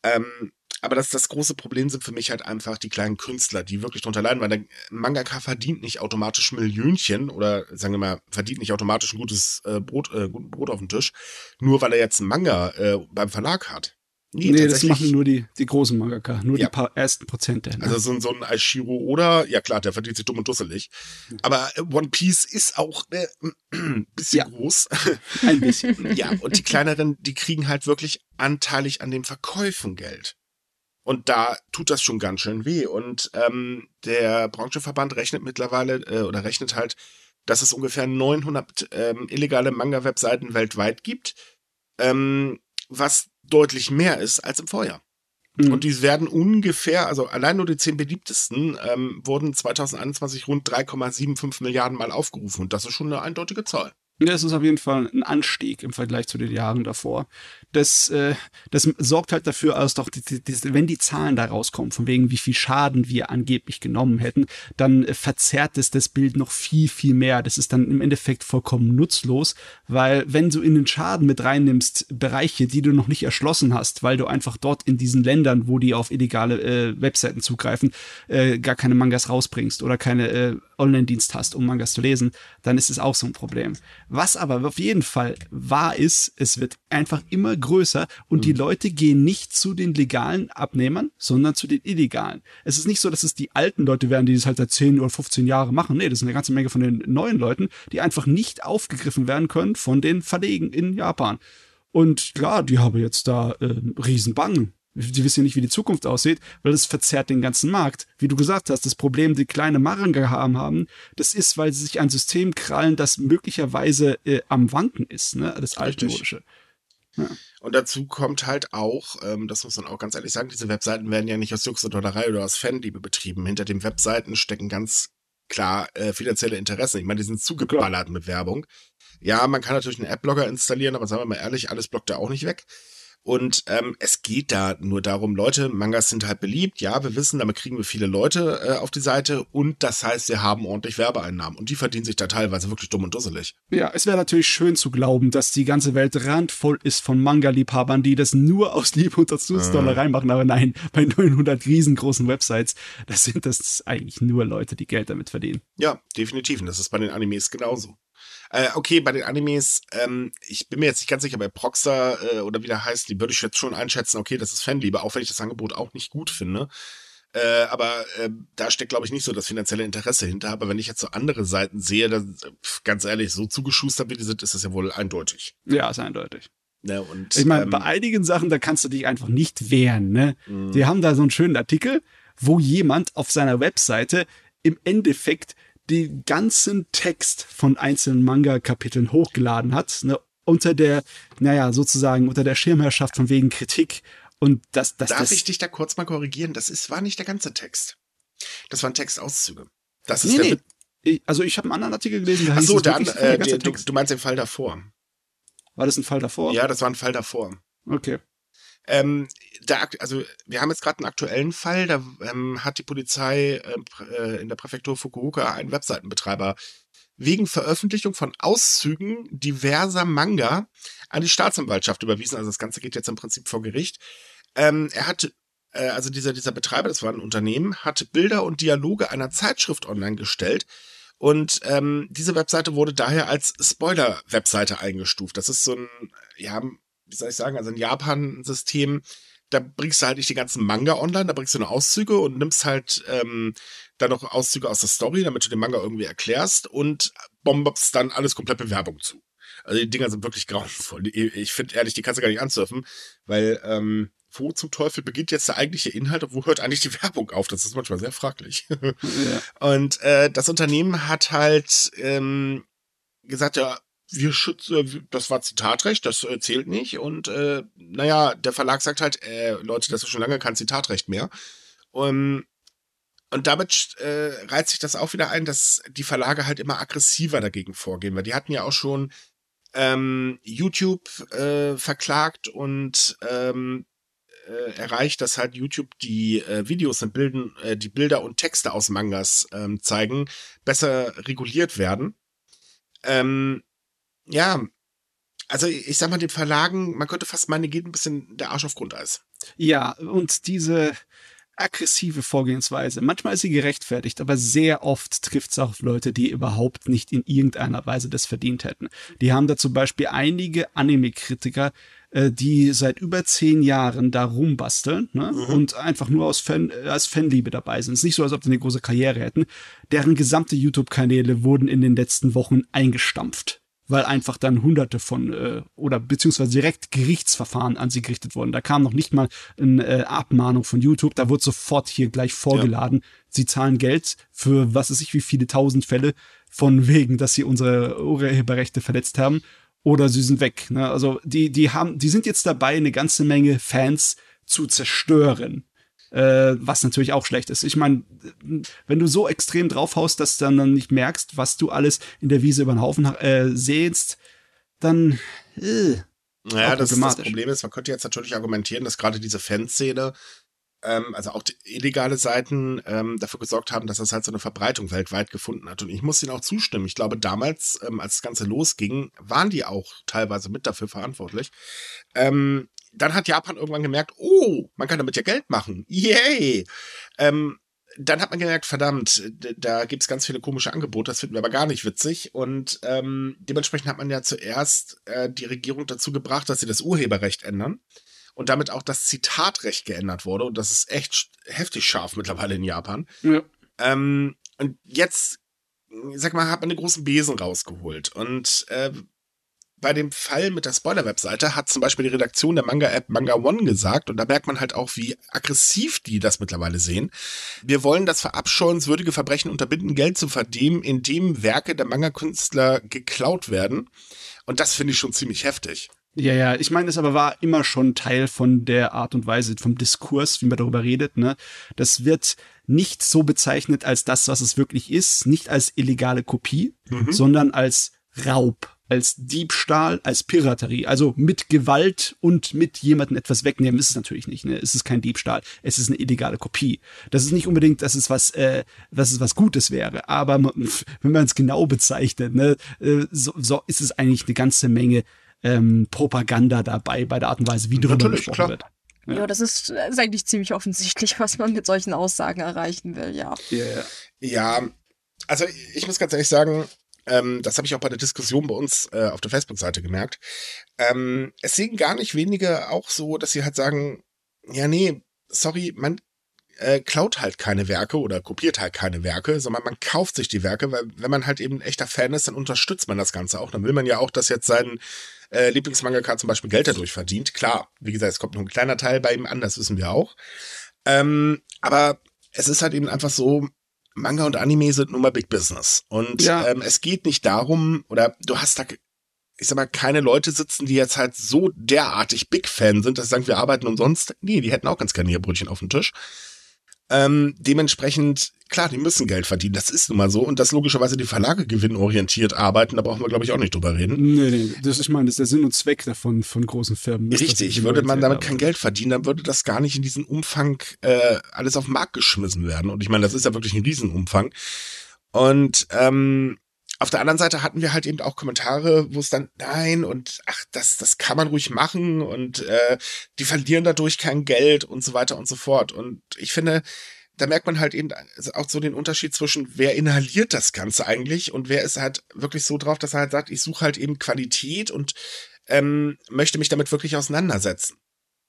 Ähm, aber das, das große Problem sind für mich halt einfach die kleinen Künstler, die wirklich drunter leiden, weil der Mangaka verdient nicht automatisch Millionchen oder sagen wir mal, verdient nicht automatisch ein gutes äh, Brot, äh, Brot auf dem Tisch, nur weil er jetzt einen Manga äh, beim Verlag hat. Nee, nee das machen nur die, die großen Mangaka, nur ja. die paar ersten Prozente. Ne? Also so, so ein Aishiro oder, ja klar, der verdient sich dumm und dusselig. Aber äh, One Piece ist auch äh, ein <clears throat> bisschen ja. groß. <laughs> Ein bisschen. ja, und die kleineren, die kriegen halt wirklich anteilig an den Verkäufen Geld. Und da tut das schon ganz schön weh. Und ähm, der Branchenverband rechnet mittlerweile äh, oder rechnet halt, dass es ungefähr 900 ähm, illegale Manga-Webseiten weltweit gibt. Ähm, was deutlich mehr ist als im Vorjahr. Mhm. Und die werden ungefähr, also allein nur die zehn beliebtesten, ähm, wurden 2021 rund 3,75 Milliarden Mal aufgerufen. Und das ist schon eine eindeutige Zahl. Das ist auf jeden Fall ein Anstieg im Vergleich zu den Jahren davor das, äh, das sorgt halt dafür, als doch, die, die, wenn die Zahlen da rauskommen, von wegen wie viel Schaden wir angeblich genommen hätten, dann äh, verzerrt es das Bild noch viel, viel mehr. Das ist dann im Endeffekt vollkommen nutzlos, weil wenn du in den Schaden mit reinnimmst, Bereiche, die du noch nicht erschlossen hast, weil du einfach dort in diesen Ländern, wo die auf illegale äh, Webseiten zugreifen, äh, gar keine Mangas rausbringst oder keine äh, Online-Dienst hast, um Mangas zu lesen, dann ist es auch so ein Problem. Was aber auf jeden Fall wahr ist, es wird einfach immer größer und mhm. die Leute gehen nicht zu den legalen Abnehmern, sondern zu den illegalen. Es ist nicht so, dass es die alten Leute wären, die das halt seit 10 oder 15 Jahren machen. Nee, das ist eine ganze Menge von den neuen Leuten, die einfach nicht aufgegriffen werden können von den Verlegen in Japan. Und klar, die haben jetzt da äh, Riesenbangen. Die wissen ja nicht, wie die Zukunft aussieht, weil das verzerrt den ganzen Markt. Wie du gesagt hast, das Problem, die kleine Manga haben, haben, das ist, weil sie sich ein System krallen, das möglicherweise äh, am Wanken ist, ne? Das altmodische. Ja. Und dazu kommt halt auch, ähm, das muss man auch ganz ehrlich sagen, diese Webseiten werden ja nicht aus Jux und Dollerei oder aus Fanliebe betrieben. Hinter den Webseiten stecken ganz klar äh, finanzielle Interessen. Ich meine, die sind zugeballert mit Werbung. Ja, man kann natürlich einen App-Blogger installieren, aber sagen wir mal ehrlich, alles blockt er auch nicht weg. Und ähm, es geht da nur darum, Leute, Mangas sind halt beliebt, ja, wir wissen, damit kriegen wir viele Leute äh, auf die Seite und das heißt, wir haben ordentlich Werbeeinnahmen und die verdienen sich da teilweise wirklich dumm und dusselig. Ja, es wäre natürlich schön zu glauben, dass die ganze Welt randvoll ist von Manga-Liebhabern, die das nur aus Liebe und Zusatzdollerei äh. machen, aber nein, bei 900 riesengroßen Websites, das sind das eigentlich nur Leute, die Geld damit verdienen. Ja, definitiv und das ist bei den Animes genauso. Äh, okay, bei den Animes, ähm, ich bin mir jetzt nicht ganz sicher, bei Proxer äh, oder wie der heißt, die würde ich jetzt schon einschätzen, okay, das ist Fanliebe, auch wenn ich das Angebot auch nicht gut finde. Äh, aber äh, da steckt, glaube ich, nicht so das finanzielle Interesse hinter. Aber wenn ich jetzt so andere Seiten sehe, dann, ganz ehrlich, so zugeschustert wie die sind, ist das ja wohl eindeutig. Ja, ist eindeutig. Ja, und, ich meine, ähm, bei einigen Sachen, da kannst du dich einfach nicht wehren. Ne? Mhm. Die haben da so einen schönen Artikel, wo jemand auf seiner Webseite im Endeffekt den ganzen Text von einzelnen Manga-Kapiteln hochgeladen hat, ne, unter der, naja, sozusagen unter der Schirmherrschaft von wegen Kritik. Und das, das, Darf das, ich dich da kurz mal korrigieren? Das ist, war nicht der ganze Text. Das waren Textauszüge. Das ist nee, der nee. also ich habe einen anderen Artikel gelesen. Ach so, der, äh, der, du, du meinst den Fall davor. War das ein Fall davor? Ja, das war ein Fall davor. Okay. Ähm, da, also wir haben jetzt gerade einen aktuellen Fall, da ähm, hat die Polizei äh, in der Präfektur Fukuoka einen Webseitenbetreiber wegen Veröffentlichung von Auszügen diverser Manga an die Staatsanwaltschaft überwiesen. Also das Ganze geht jetzt im Prinzip vor Gericht. Ähm, er hat, äh, also dieser, dieser Betreiber, das war ein Unternehmen, hat Bilder und Dialoge einer Zeitschrift online gestellt. Und ähm, diese Webseite wurde daher als Spoiler-Webseite eingestuft. Das ist so ein, ja, wie soll ich sagen, also in ein System, da bringst du halt nicht die ganzen Manga online, da bringst du nur Auszüge und nimmst halt ähm, dann noch Auszüge aus der Story, damit du den Manga irgendwie erklärst und bombst dann alles komplett Bewerbung zu. Also die Dinger sind wirklich grauenvoll. Ich finde ehrlich, die kannst du gar nicht ansurfen, weil ähm, wo zum Teufel beginnt jetzt der eigentliche Inhalt und wo hört eigentlich die Werbung auf? Das ist manchmal sehr fraglich. Ja. <laughs> Und äh, das Unternehmen hat halt ähm, gesagt, ja, wir schützen, äh, das war Zitatrecht, das äh, zählt nicht. Und äh, naja, der Verlag sagt halt, äh, Leute, das ist schon lange kein Zitatrecht mehr. Um, und damit äh, reizt sich das auch wieder ein, dass die Verlage halt immer aggressiver dagegen vorgehen, weil die hatten ja auch schon ähm, YouTube äh, verklagt und ähm, äh, erreicht, dass halt YouTube die äh, Videos und Bilden, äh, die Bilder und Texte aus Mangas ähm, zeigen, besser reguliert werden. Ähm, ja, also ich sag mal, den Verlagen, man könnte fast meinen, geht ein bisschen der Arsch auf Grundeis. Ja, und diese aggressive Vorgehensweise, manchmal ist sie gerechtfertigt, aber sehr oft trifft es auf Leute, die überhaupt nicht in irgendeiner Weise das verdient hätten. Die haben da zum Beispiel einige Anime-Kritiker äh, die seit über zehn Jahren da rumbasteln ne? Mhm. und einfach nur aus Fan, als Fanliebe dabei sind. Es ist nicht so, als ob die eine große Karriere hätten. Deren gesamte YouTube-Kanäle wurden in den letzten Wochen eingestampft weil einfach dann hunderte von äh, oder beziehungsweise direkt Gerichtsverfahren an sie gerichtet wurden. Da kam noch nicht mal eine äh, Abmahnung von YouTube, da wurde sofort hier gleich vorgeladen. Ja. Sie zahlen Geld für was weiß ich wie viele tausend Fälle von wegen, dass sie unsere Urheberrechte verletzt haben oder sie sind weg. Ne? Also die die haben die sind jetzt dabei eine ganze Menge Fans zu zerstören äh, was natürlich auch schlecht ist. Ich meine, wenn du so extrem draufhaust, dass du dann nicht merkst, was du alles in der Wiese über den Haufen äh, sähst, dann äh, naja, das, das Problem ist, man könnte jetzt natürlich argumentieren, dass gerade diese Fanszene ähm, also auch illegale Seiten ähm, dafür gesorgt haben, dass das halt so eine Verbreitung weltweit gefunden hat. Und ich muss ihnen auch zustimmen. Ich glaube, damals, ähm, als das Ganze losging, waren die auch teilweise mit dafür verantwortlich. Ähm, dann hat Japan irgendwann gemerkt, oh, man kann damit ja Geld machen. Yay! Ähm, dann hat man gemerkt, verdammt, da gibt's ganz viele komische Angebote, das finden wir aber gar nicht witzig. Und ähm, dementsprechend hat man ja zuerst äh, die Regierung dazu gebracht, dass sie das Urheberrecht ändern und damit auch das Zitatrecht geändert wurde. Und das ist echt heftig scharf mittlerweile in Japan. Ja. Ähm, und jetzt, sag mal, hat man einen großen Besen rausgeholt. Und äh, bei dem Fall mit der Spoiler-Webseite hat zum Beispiel die Redaktion der Manga-App Manga One gesagt, und da merkt man halt auch, wie aggressiv die das mittlerweile sehen. Wir wollen das verabscheuenswürdige Verbrechen unterbinden, Geld zu verdienen, indem Werke der Manga-Künstler geklaut werden. Und das finde ich schon ziemlich heftig. Ja, ja, ich meine, es aber war immer schon Teil von der Art und Weise, vom Diskurs, wie man darüber redet, ne? Das wird nicht so bezeichnet als das, was es wirklich ist, nicht als illegale Kopie, mhm. sondern als Raub als Diebstahl, als Piraterie. Also mit Gewalt und mit jemandem etwas wegnehmen ist es natürlich nicht. Ne? Es ist kein Diebstahl. Es ist eine illegale Kopie. Das ist nicht unbedingt, dass es was, äh, dass es was Gutes wäre. Aber wenn man es genau bezeichnet, ne, äh, so, so ist es eigentlich eine ganze Menge ähm, Propaganda dabei bei der Art und Weise, wie darüber natürlich, gesprochen klar. wird. Ja. ja, das ist, ist eigentlich ziemlich offensichtlich, was man mit solchen Aussagen erreichen will, ja. Yeah. Ja, also ich muss ganz ehrlich sagen, ähm, das habe ich auch bei der Diskussion bei uns äh, auf der Facebook-Seite gemerkt. Ähm, es sehen gar nicht wenige auch so, dass sie halt sagen, ja, nee, sorry, man äh, klaut halt keine Werke oder kopiert halt keine Werke, sondern man kauft sich die Werke, weil wenn man halt eben ein echter Fan ist, dann unterstützt man das Ganze auch. Dann will man ja auch, dass jetzt sein äh, Lieblingsmangaka zum Beispiel Geld dadurch verdient. Klar, wie gesagt, es kommt nur ein kleiner Teil bei ihm an, das wissen wir auch. Ähm, aber es ist halt eben einfach so, Manga und Anime sind nun mal Big Business. Und ja. ähm, es geht nicht darum, oder du hast da, ich sag mal, keine Leute sitzen, die jetzt halt so derartig Big Fan sind, dass sie sagen, wir arbeiten umsonst. Nee, die hätten auch ganz gerne ihr Brötchen auf dem Tisch. Ähm, dementsprechend, klar, die müssen Geld verdienen, das ist nun mal so. Und dass logischerweise die Verlage gewinnorientiert arbeiten, da brauchen wir, glaube ich, auch nicht drüber reden. Nee, nee, das, ich meine, das ist der Sinn und Zweck davon, von großen Firmen. Richtig, würde man damit kein Geld verdienen, dann würde das gar nicht in diesem Umfang äh, alles auf den Markt geschmissen werden. Und ich meine, das ist ja wirklich ein Riesenumfang. Und ähm, auf der anderen Seite hatten wir halt eben auch Kommentare, wo es dann, nein, und ach, das, das kann man ruhig machen und äh, die verlieren dadurch kein Geld und so weiter und so fort. Und ich finde, da merkt man halt eben auch so den Unterschied zwischen, wer inhaliert das Ganze eigentlich und wer ist halt wirklich so drauf, dass er halt sagt, ich suche halt eben Qualität und ähm, möchte mich damit wirklich auseinandersetzen.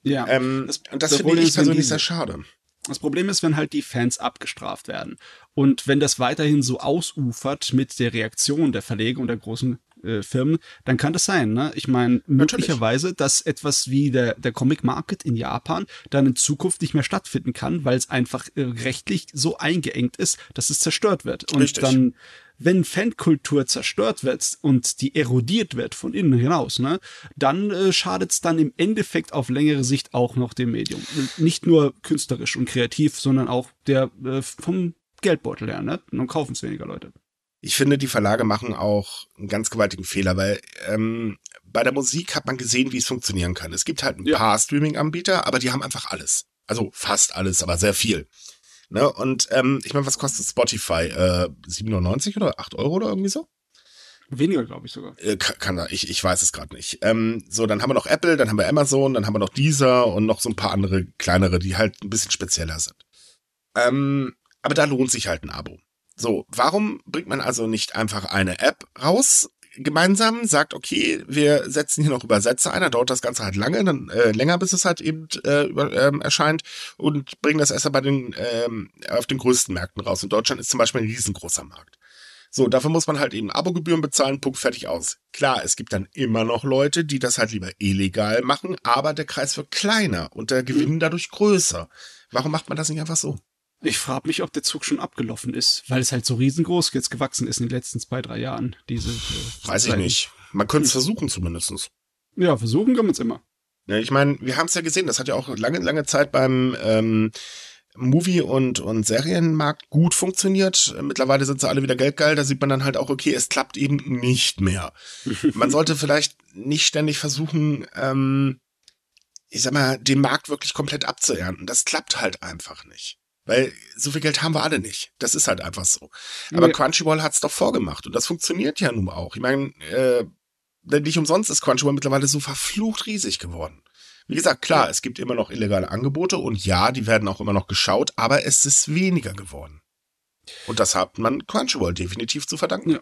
Ja. Ähm, das, und das, das finde ich persönlich sehr schade. Das Problem ist, wenn halt die Fans abgestraft werden. Und wenn das weiterhin so ausufert mit der Reaktion der Verleger und der großen äh, Firmen, dann kann das sein. Ne? Ich meine, möglicherweise, dass etwas wie der, der Comic Market in Japan dann in Zukunft nicht mehr stattfinden kann, weil es einfach äh, rechtlich so eingeengt ist, dass es zerstört wird. Und Richtig. dann wenn Fankultur zerstört wird und die erodiert wird von innen hinaus, ne, dann äh, schadet es dann im Endeffekt auf längere Sicht auch noch dem Medium. Nicht nur künstlerisch und kreativ, sondern auch der äh, vom Geldbeutel her, ne? Dann kaufen es weniger Leute. Ich finde, die Verlage machen auch einen ganz gewaltigen Fehler, weil ähm, bei der Musik hat man gesehen, wie es funktionieren kann. Es gibt halt ein ja. paar Streaming-Anbieter, aber die haben einfach alles. Also fast alles, aber sehr viel. Ne? Und ähm, ich meine, was kostet Spotify? Äh, 97 oder 8 Euro oder irgendwie so? Weniger, glaube ich sogar. Äh, kann, kann ich, ich weiß es gerade nicht. Ähm, so, dann haben wir noch Apple, dann haben wir Amazon, dann haben wir noch Deezer und noch so ein paar andere kleinere, die halt ein bisschen spezieller sind. Ähm, aber da lohnt sich halt ein Abo. So, warum bringt man also nicht einfach eine App raus, gemeinsam sagt, okay, wir setzen hier noch Übersetzer ein, dann dauert das Ganze halt lange, dann äh, länger, bis es halt eben äh, über, ähm, erscheint und bringen das erst bei den ähm, auf den größten Märkten raus. Und Deutschland ist zum Beispiel ein riesengroßer Markt. So, dafür muss man halt eben Abogebühren bezahlen, Punkt, fertig aus. Klar, es gibt dann immer noch Leute, die das halt lieber illegal machen, aber der Kreis wird kleiner und der Gewinn dadurch größer. Warum macht man das nicht einfach so? Ich frage mich, ob der Zug schon abgelaufen ist, weil es halt so riesengroß jetzt gewachsen ist in den letzten zwei, drei Jahren. Diese, äh, Weiß ich nicht. Man könnte es versuchen zumindestens. Ja, versuchen kann man es immer. Ja, ich meine, wir haben es ja gesehen, das hat ja auch lange, lange Zeit beim ähm, Movie- und, und Serienmarkt gut funktioniert. Mittlerweile sind sie alle wieder geldgeil. Da sieht man dann halt auch, okay, es klappt eben nicht mehr. <laughs> man sollte vielleicht nicht ständig versuchen, ähm, ich sag mal, den Markt wirklich komplett abzuernten. Das klappt halt einfach nicht. Weil so viel Geld haben wir alle nicht. Das ist halt einfach so. Aber ja. Crunchyroll hat's doch vorgemacht und das funktioniert ja nun auch. Ich meine, äh, nicht umsonst ist Crunchyroll mittlerweile so verflucht riesig geworden. Wie gesagt, klar, es gibt immer noch illegale Angebote und ja, die werden auch immer noch geschaut, aber es ist weniger geworden. Und das hat man Crunchyroll definitiv zu verdanken. Ja.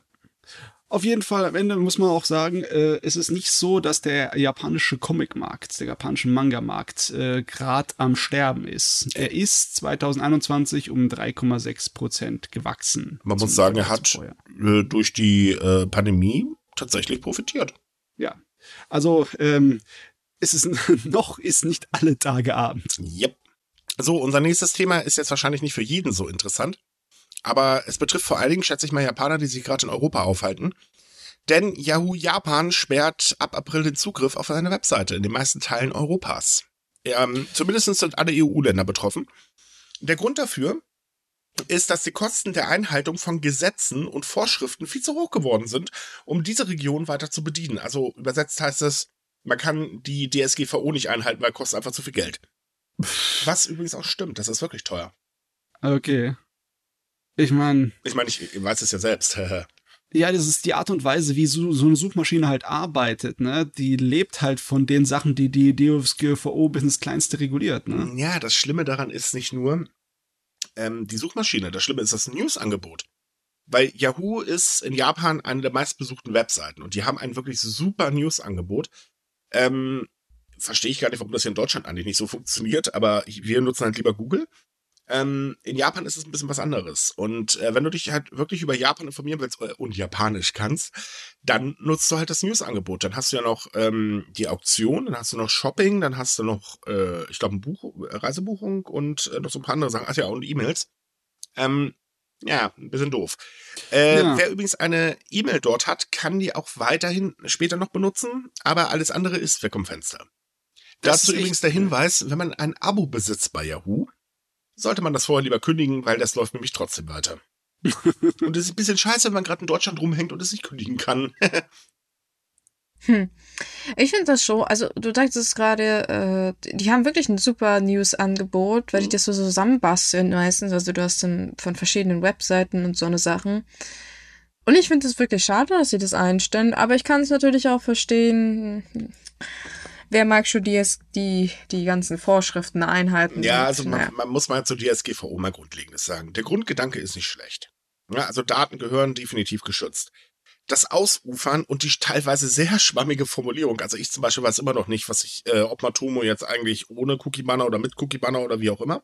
Auf jeden Fall, am Ende muss man auch sagen, äh, es ist nicht so, dass der japanische Comic-Markt, der japanische Manga-Markt äh, gerade am Sterben ist. Er ist 2021 um 3,6 Prozent gewachsen. Man muss sagen, er hat äh, durch die äh, Pandemie tatsächlich profitiert. Ja, also ähm, es ist <laughs> noch ist nicht alle Tage Abend. Yep. So, unser nächstes Thema ist jetzt wahrscheinlich nicht für jeden so interessant. Aber es betrifft vor allen Dingen, schätze ich mal, Japaner, die sich gerade in Europa aufhalten. Denn Yahoo Japan sperrt ab April den Zugriff auf seine Webseite in den meisten Teilen Europas. Ähm, zumindest sind alle EU-Länder betroffen. Der Grund dafür ist, dass die Kosten der Einhaltung von Gesetzen und Vorschriften viel zu hoch geworden sind, um diese Region weiter zu bedienen. Also übersetzt heißt es, man kann die DSGVO nicht einhalten, weil kostet einfach zu viel Geld. Was übrigens auch stimmt, das ist wirklich teuer. Okay. Ich meine. Ich meine, ich weiß es ja selbst. <laughs> ja, das ist die Art und Weise, wie so, so eine Suchmaschine halt arbeitet, ne? Die lebt halt von den Sachen, die die DSGVO bis ins Kleinste reguliert, ne? Ja, das Schlimme daran ist nicht nur ähm, die Suchmaschine, das Schlimme ist das News-Angebot. Weil Yahoo ist in Japan eine der meistbesuchten Webseiten und die haben ein wirklich super News-Angebot. Ähm, verstehe ich gar nicht, warum das hier in Deutschland eigentlich nicht so funktioniert, aber wir nutzen halt lieber Google. Ähm, in Japan ist es ein bisschen was anderes. Und äh, wenn du dich halt wirklich über Japan informieren willst äh, und Japanisch kannst, dann nutzt du halt das News-Angebot. Dann hast du ja noch ähm, die Auktion, dann hast du noch Shopping, dann hast du noch, äh, ich glaube, Buch Reisebuchung und äh, noch so ein paar andere Sachen. Ach ja, und E-Mails. Ähm, ja, ein bisschen doof. Äh, ja. Wer übrigens eine E-Mail dort hat, kann die auch weiterhin später noch benutzen, aber alles andere ist weg vom Fenster. Das Dazu übrigens der Hinweis, wenn man ein Abo besitzt bei Yahoo, sollte man das vorher lieber kündigen, weil das läuft nämlich trotzdem weiter. <laughs> und es ist ein bisschen scheiße, wenn man gerade in Deutschland rumhängt und es nicht kündigen kann. <laughs> hm. Ich finde das schon, also du sagtest gerade, äh, die haben wirklich ein super News-Angebot, weil mhm. die das so zusammenbasteln meistens. Also du hast dann von verschiedenen Webseiten und so eine Sachen. Und ich finde es wirklich schade, dass sie das einstellen, aber ich kann es natürlich auch verstehen. Wer mag schon die, die, die ganzen Vorschriften einhalten? Ja, also man, naja. man muss mal zu DSGVO mal Grundlegendes sagen. Der Grundgedanke ist nicht schlecht. Ja, also Daten gehören definitiv geschützt. Das Ausufern und die teilweise sehr <laughs> schwammige Formulierung, also ich zum Beispiel weiß immer noch nicht, was ich, äh, ob Matomo jetzt eigentlich ohne Cookie-Banner oder mit Cookie-Banner oder wie auch immer.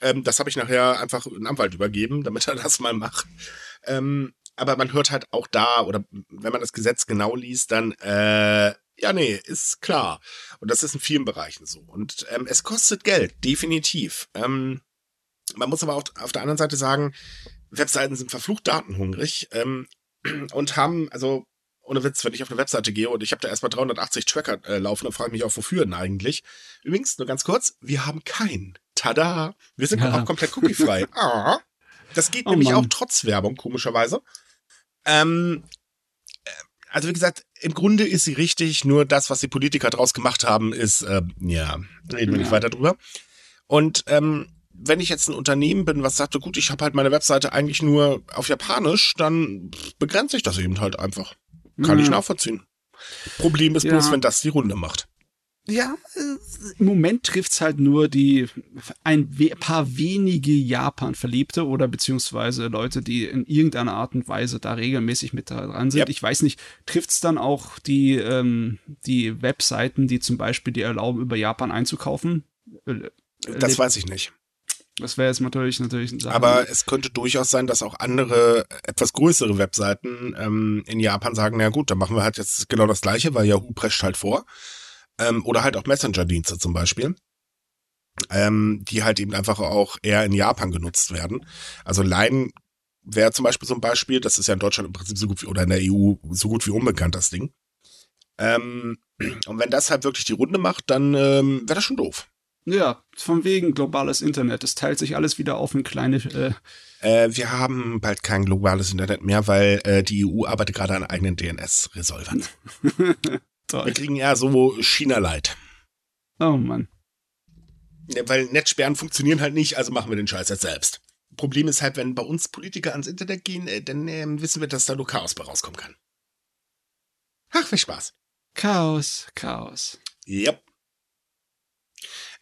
Ähm, das habe ich nachher einfach einen Anwalt übergeben, <laughs> damit er das mal macht. Ähm, aber man hört halt auch da, oder wenn man das Gesetz genau liest, dann, äh, ja, nee, ist klar. Und das ist in vielen Bereichen so. Und ähm, es kostet Geld, definitiv. Ähm, man muss aber auch auf der anderen Seite sagen, Webseiten sind verflucht datenhungrig ähm, <clears throat> und haben, also ohne Witz, wenn ich auf eine Webseite gehe und ich habe da erstmal 380 Tracker äh, laufen, dann frage ich mich auch, wofür denn eigentlich? Übrigens, nur ganz kurz, wir haben keinen. Tada! Wir sind ja. auch komplett cookiefrei. <laughs> ah, das geht oh, nämlich Mann. auch trotz Werbung, komischerweise. Ähm, also wie gesagt, im Grunde ist sie richtig, nur das, was die Politiker draus gemacht haben, ist, äh, ja, reden wir ja. nicht weiter drüber. Und ähm, wenn ich jetzt ein Unternehmen bin, was sagte, gut, ich habe halt meine Webseite eigentlich nur auf Japanisch, dann begrenze ich das eben halt einfach. Kann ja. ich nachvollziehen. Problem ist ja. bloß, wenn das die Runde macht. Ja, äh, im Moment trifft's halt nur die ein paar wenige Japan-Verliebte oder beziehungsweise Leute, die in irgendeiner Art und Weise da regelmäßig mit dran sind. Yep. Ich weiß nicht, trifft's dann auch die ähm, die Webseiten, die zum Beispiel die erlauben, über Japan einzukaufen? Äh, das weiß ich nicht. Das wäre jetzt natürlich natürlich ein Sache. Aber es könnte durchaus sein, dass auch andere, etwas größere Webseiten ähm, in Japan sagen, na gut, dann machen wir halt jetzt genau das Gleiche, weil Yahoo prescht halt vor. Ähm, oder halt auch Messenger-Dienste zum Beispiel. Ähm, die halt eben einfach auch eher in Japan genutzt werden. Also Line wäre zum Beispiel so ein Beispiel, das ist ja in Deutschland im Prinzip so gut wie, oder in der EU so gut wie unbekannt, das Ding. Ähm, und wenn das halt wirklich die Runde macht, dann ähm, wäre das schon doof. Ja, von wegen globales Internet. Es teilt sich alles wieder auf in kleine. Äh äh, wir haben bald kein globales Internet mehr, weil äh, die EU arbeitet gerade an eigenen DNS-Resolvern. <laughs> wir kriegen eher so China-Light. Oh Mann. Ja, weil Netzsperren funktionieren halt nicht, also machen wir den Scheiß jetzt selbst. Problem ist halt, wenn bei uns Politiker ans Internet gehen, äh, dann äh, wissen wir, dass da nur Chaos bei rauskommen kann. Ach, viel Spaß. Chaos, Chaos. Yep.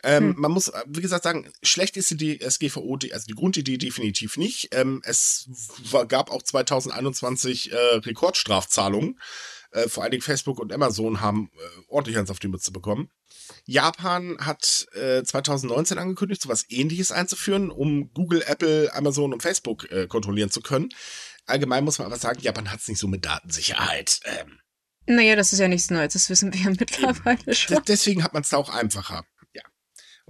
Ähm, hm. Man muss, äh, wie gesagt, sagen, schlecht ist die SGVO, also die Grundidee definitiv nicht. Ähm, es war, gab auch 2021 äh, Rekordstrafzahlungen. Äh, vor allen Dingen Facebook und Amazon haben äh, ordentlich eins auf die Mütze bekommen. Japan hat äh, 2019 angekündigt, so was ähnliches einzuführen, um Google, Apple, Amazon und Facebook äh, kontrollieren zu können. Allgemein muss man aber sagen, Japan hat es nicht so mit Datensicherheit. Ähm, naja, das ist ja nichts Neues, das wissen wir ja mittlerweile schon. Deswegen hat man es da auch einfacher.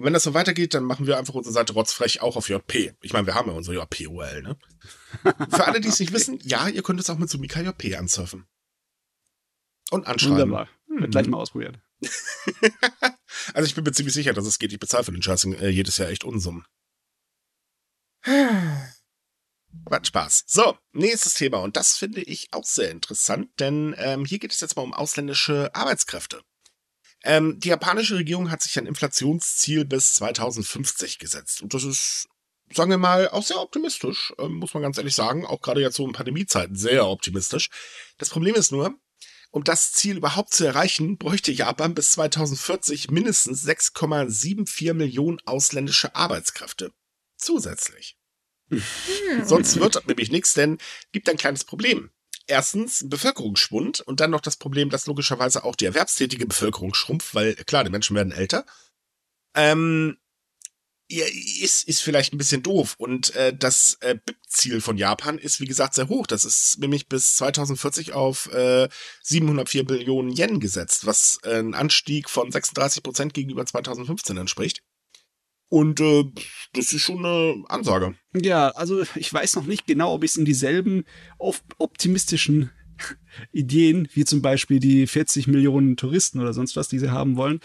Und wenn das so weitergeht, dann machen wir einfach unsere Seite rotzfrech auch auf JP. Ich meine, wir haben ja unsere JP-URL, ne? <laughs> Für alle, die es nicht wissen, ja, ihr könnt es auch mit Sumika JP ansurfen. Und anschreiben. Wunderbar. Hm. Wird gleich mal ausprobieren. <laughs> also ich bin mir ziemlich sicher, dass es geht. Ich bezahle für den Scheiß äh, jedes Jahr echt Unsummen. <sighs> Was Spaß. So, nächstes Thema. Und das finde ich auch sehr interessant, denn ähm, hier geht es jetzt mal um ausländische Arbeitskräfte. Ähm, die japanische Regierung hat sich ein Inflationsziel bis 2050 gesetzt. Und das ist, sagen wir mal, auch sehr optimistisch, ähm, muss man ganz ehrlich sagen. Auch gerade jetzt so in Pandemiezeiten sehr optimistisch. Das Problem ist nur, um das Ziel überhaupt zu erreichen, bräuchte Japan bis 2040 mindestens 6,74 Millionen ausländische Arbeitskräfte. Zusätzlich. Hm. Sonst wird nämlich nichts, denn gibt ein kleines Problem erstens Bevölkerungsschwund und dann noch das Problem, dass logischerweise auch die erwerbstätige Bevölkerung schrumpft, weil klar, die Menschen werden älter. Ähm, ja, ist, ist vielleicht ein bisschen doof. Und äh, das äh, BIP-Ziel von Japan ist, wie gesagt, sehr hoch. Das ist nämlich bis 2040 auf äh, 704 Billionen Yen gesetzt, was äh, ein Anstieg von 36 Prozent gegenüber 2015 entspricht. Und äh, das ist schon eine Ansage. Ja, also ich weiß noch nicht genau, ob ich es in dieselben optimistischen <laughs> Ideen, wie zum Beispiel die 40 Millionen Touristen oder sonst was, die sie haben wollen,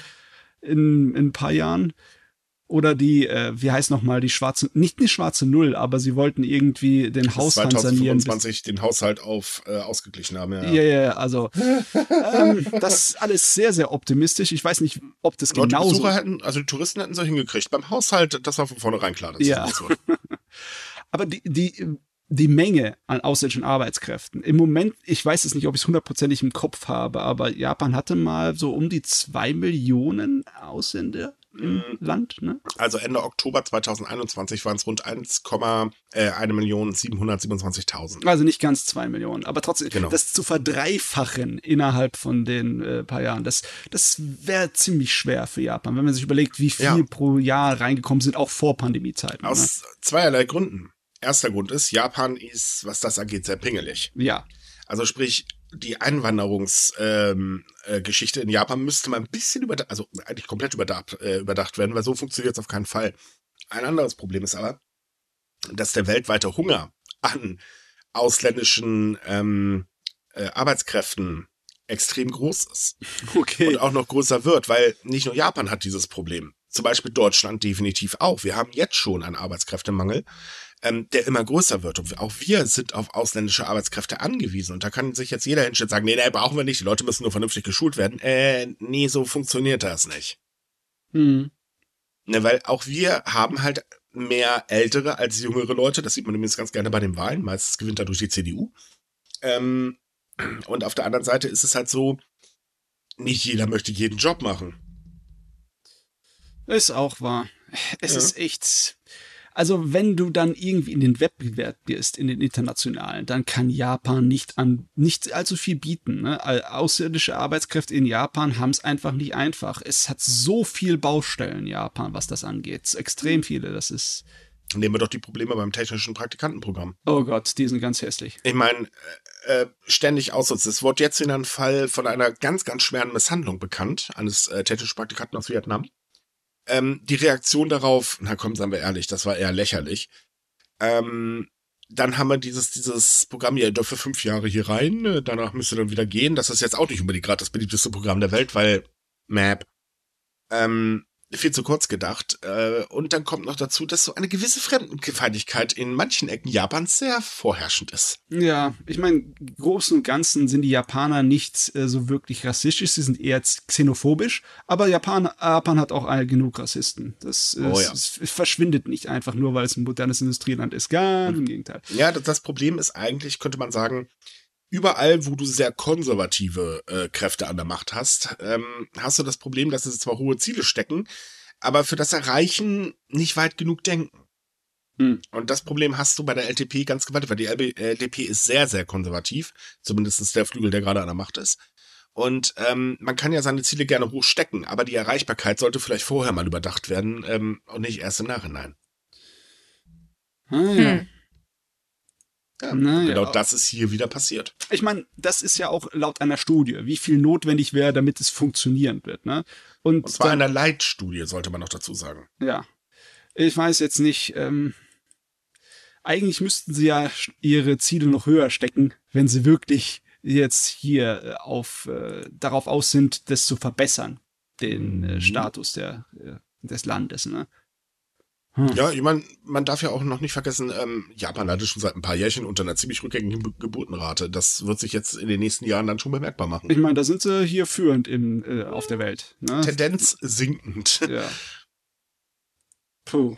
in, in ein paar Jahren, oder die, äh, wie heißt nochmal, die schwarze, nicht die schwarze Null, aber sie wollten irgendwie den bis Haushalt 2025 sanieren. den Haushalt auf äh, ausgeglichen haben, ja. Ja, ja, also ähm, das ist alles sehr, sehr optimistisch. Ich weiß nicht, ob das genau Besucher hätten, also die Touristen hätten es hingekriegt. Beim Haushalt, das war von vornherein klar. Dass ja. Das <laughs> aber die, die, die Menge an ausländischen Arbeitskräften. Im Moment, ich weiß es nicht, ob ich es hundertprozentig im Kopf habe, aber Japan hatte mal so um die zwei Millionen Ausländer im mhm. Land. Ne? Also Ende Oktober 2021 waren es rund 1, äh, 1 Million 727.000. Also nicht ganz zwei Millionen, aber trotzdem, genau. das zu verdreifachen innerhalb von den äh, paar Jahren, das, das wäre ziemlich schwer für Japan, wenn man sich überlegt, wie viel ja. pro Jahr reingekommen sind, auch vor Pandemiezeiten. Aus ne? zweierlei Gründen. Erster Grund ist, Japan ist, was das angeht, sehr pingelig. Ja. Also sprich, die Einwanderungsgeschichte ähm, äh, in Japan müsste mal ein bisschen überdacht, also eigentlich komplett überdacht, äh, überdacht werden, weil so funktioniert es auf keinen Fall. Ein anderes Problem ist aber, dass der weltweite Hunger an ausländischen ähm, äh, Arbeitskräften extrem groß ist. Okay. Und auch noch größer wird, weil nicht nur Japan hat dieses Problem. Zum Beispiel Deutschland definitiv auch. Wir haben jetzt schon einen Arbeitskräftemangel ähm, der immer größer wird. Und auch wir sind auf ausländische Arbeitskräfte angewiesen. Und da kann sich jetzt jeder hinstellen und sagen, nee, nee, brauchen wir nicht. Die Leute müssen nur vernünftig geschult werden. Äh, nee, so funktioniert das nicht. Hm. Ne, weil auch wir haben halt mehr ältere als jüngere Leute. Das sieht man übrigens ganz gerne bei den Wahlen. Meistens gewinnt dadurch die CDU. Ähm, und auf der anderen Seite ist es halt so, nicht jeder möchte jeden Job machen. Ist auch wahr. Es ja. ist echt. Also wenn du dann irgendwie in den Wettbewerb bist, in den internationalen, dann kann Japan nicht an nicht allzu viel bieten. Ne? Außerirdische Arbeitskräfte in Japan haben es einfach nicht einfach. Es hat so viel Baustellen Japan, was das angeht. Extrem viele. Das ist Nehmen wir doch die Probleme beim technischen Praktikantenprogramm. Oh Gott, die sind ganz hässlich. Ich meine, äh, äh, ständig ausnutzen. Es wurde jetzt in einem Fall von einer ganz, ganz schweren Misshandlung bekannt, eines äh, technischen Praktikanten aus Vietnam. Ähm, die Reaktion darauf, na komm, sagen wir ehrlich, das war eher lächerlich. Ähm, dann haben wir dieses, dieses Programm, ihr dürft für fünf Jahre hier rein, äh, danach müsst ihr dann wieder gehen. Das ist jetzt auch nicht unbedingt gerade das beliebteste Programm der Welt, weil Map. Ähm, viel zu kurz gedacht. Äh, und dann kommt noch dazu, dass so eine gewisse Fremdenfeindlichkeit in manchen Ecken Japans sehr vorherrschend ist. Ja, ich meine, großen und ganzen sind die Japaner nicht äh, so wirklich rassistisch, sie sind eher xenophobisch, aber Japan, Japan hat auch genug Rassisten. Das, oh, ja. es, es, verschwindet nicht einfach nur, weil es ein modernes Industrieland ist. Ganz im Gegenteil. Ja, das, das Problem ist eigentlich, könnte man sagen, überall, wo du sehr konservative äh, Kräfte an der Macht hast, ähm, hast du das Problem, dass sie zwar hohe Ziele stecken, aber für das Erreichen nicht weit genug denken. Hm. Und das Problem hast du bei der LTP ganz gewaltig, weil die LTP ist sehr, sehr konservativ, zumindest der Flügel, der gerade an der Macht ist. Und ähm, man kann ja seine Ziele gerne hoch stecken, aber die Erreichbarkeit sollte vielleicht vorher mal überdacht werden ähm, und nicht erst im Nachhinein. Hm. hm. Ja, naja. Genau das ist hier wieder passiert. Ich meine, das ist ja auch laut einer Studie, wie viel notwendig wäre, damit es funktionieren wird. Ne? Und, Und zwar dann, einer Leitstudie, sollte man noch dazu sagen. Ja. Ich weiß jetzt nicht, ähm, eigentlich müssten sie ja ihre Ziele noch höher stecken, wenn sie wirklich jetzt hier äh, auf, äh, darauf aus sind, das zu verbessern, den äh, mhm. Status der, äh, des Landes. Ne? Hm. Ja, ich meine, man darf ja auch noch nicht vergessen, ähm, Japan hatte schon seit ein paar Jährchen unter einer ziemlich rückgängigen Be Geburtenrate. Das wird sich jetzt in den nächsten Jahren dann schon bemerkbar machen. Ich meine, da sind sie hier führend im, äh, auf der Welt. Ne? Tendenz sinkend. <laughs> Ja. Puh.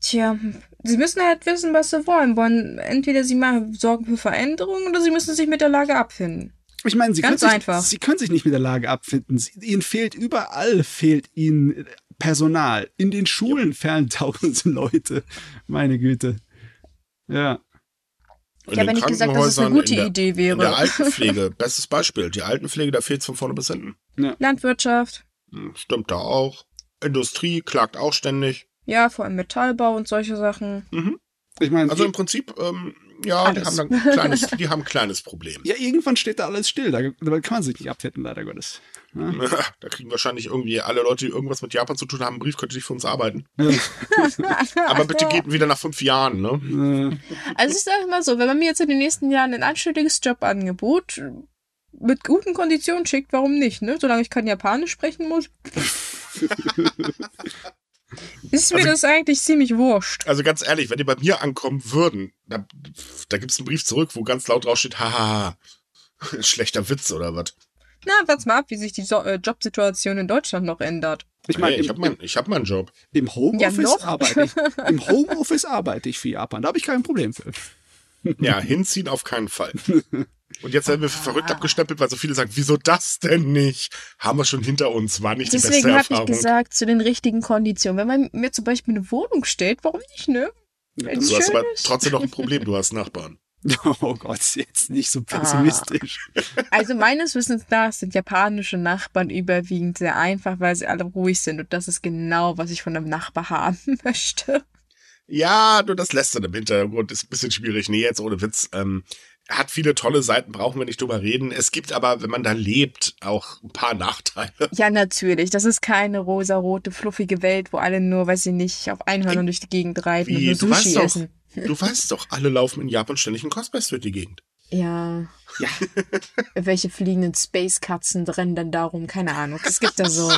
Tja, sie müssen halt wissen, was sie wollen. wollen entweder sie machen sorgen für Veränderungen oder sie müssen sich mit der Lage abfinden. Ich meine, sie, Ganz können einfach. Sich, sie können sich nicht mit der Lage abfinden. Sie, ihnen fehlt überall, fehlt ihnen Personal. In den Schulen ja. fehlen <laughs> tausende Leute. Meine Güte. Ja. Ich habe nicht gesagt, dass es eine gute der, Idee wäre. In der Altenpflege, <laughs> bestes Beispiel. Die Altenpflege, da fehlt es von vorne bis hinten. Ja. Landwirtschaft. Hm, stimmt da auch. Industrie klagt auch ständig. Ja, vor allem Metallbau und solche Sachen. Mhm. Ich meine, also im Prinzip, ähm, ja, die haben, ein kleines, <laughs> die haben ein kleines Problem. Ja, irgendwann steht da alles still. Da, da kann man sich nicht abfetten, leider Gottes. Ja. <laughs> Da kriegen wahrscheinlich irgendwie alle Leute, die irgendwas mit Japan zu tun haben, einen Brief, könnte ich für uns arbeiten. <laughs> Aber bitte geht wieder nach fünf Jahren, ne? Also ich sage mal so, wenn man mir jetzt in den nächsten Jahren ein anständiges Jobangebot mit guten Konditionen schickt, warum nicht, ne? Solange ich kein Japanisch sprechen muss. Ist mir also, das eigentlich ziemlich wurscht. Also ganz ehrlich, wenn die bei mir ankommen würden, da, da gibt es einen Brief zurück, wo ganz laut drauf steht, hahaha, <laughs> schlechter Witz oder was. Na, warte mal ab, wie sich die so äh, Jobsituation in Deutschland noch ändert. Ich meine, hey, ich habe mein, hab meinen Job. Im Homeoffice ja, arbeite ich. Im <laughs> Homeoffice arbeite ich für Japan. Da habe ich kein Problem für. <laughs> Ja, hinziehen auf keinen Fall. Und jetzt werden wir für verrückt abgestempelt, weil so viele sagen, wieso das denn nicht? Haben wir schon hinter uns, war nicht Deswegen die beste Erfahrung. Deswegen habe ich gesagt, zu den richtigen Konditionen. Wenn man mir zum Beispiel eine Wohnung stellt, warum nicht, ne? Ja, du hast aber trotzdem noch ein <laughs> Problem, du hast Nachbarn. Oh Gott, jetzt nicht so pessimistisch. Ah. <laughs> Also meines Wissens nach sind japanische Nachbarn überwiegend sehr einfach, weil sie alle ruhig sind. Und das ist genau, was ich von einem Nachbar haben möchte. Ja, nur das Lästern im Hintergrund ist ein bisschen schwierig. Nee, jetzt ohne Witz. Ähm, hat viele tolle Seiten, brauchen wir nicht drüber reden. Es gibt aber, wenn man da lebt, auch ein paar Nachteile. Ja, natürlich. Das ist keine rosa-rote, fluffige Welt, wo alle nur, weiß ich nicht, auf Einhörnern durch die Gegend reiten Wie? und nur Sushi du essen. Doch, du weißt doch, alle laufen in Japan ständig in Cosplays durch die Gegend. Ja. Ja. <laughs> Welche fliegenden Space-Katzen rennen dann darum? Keine Ahnung. Es gibt da so.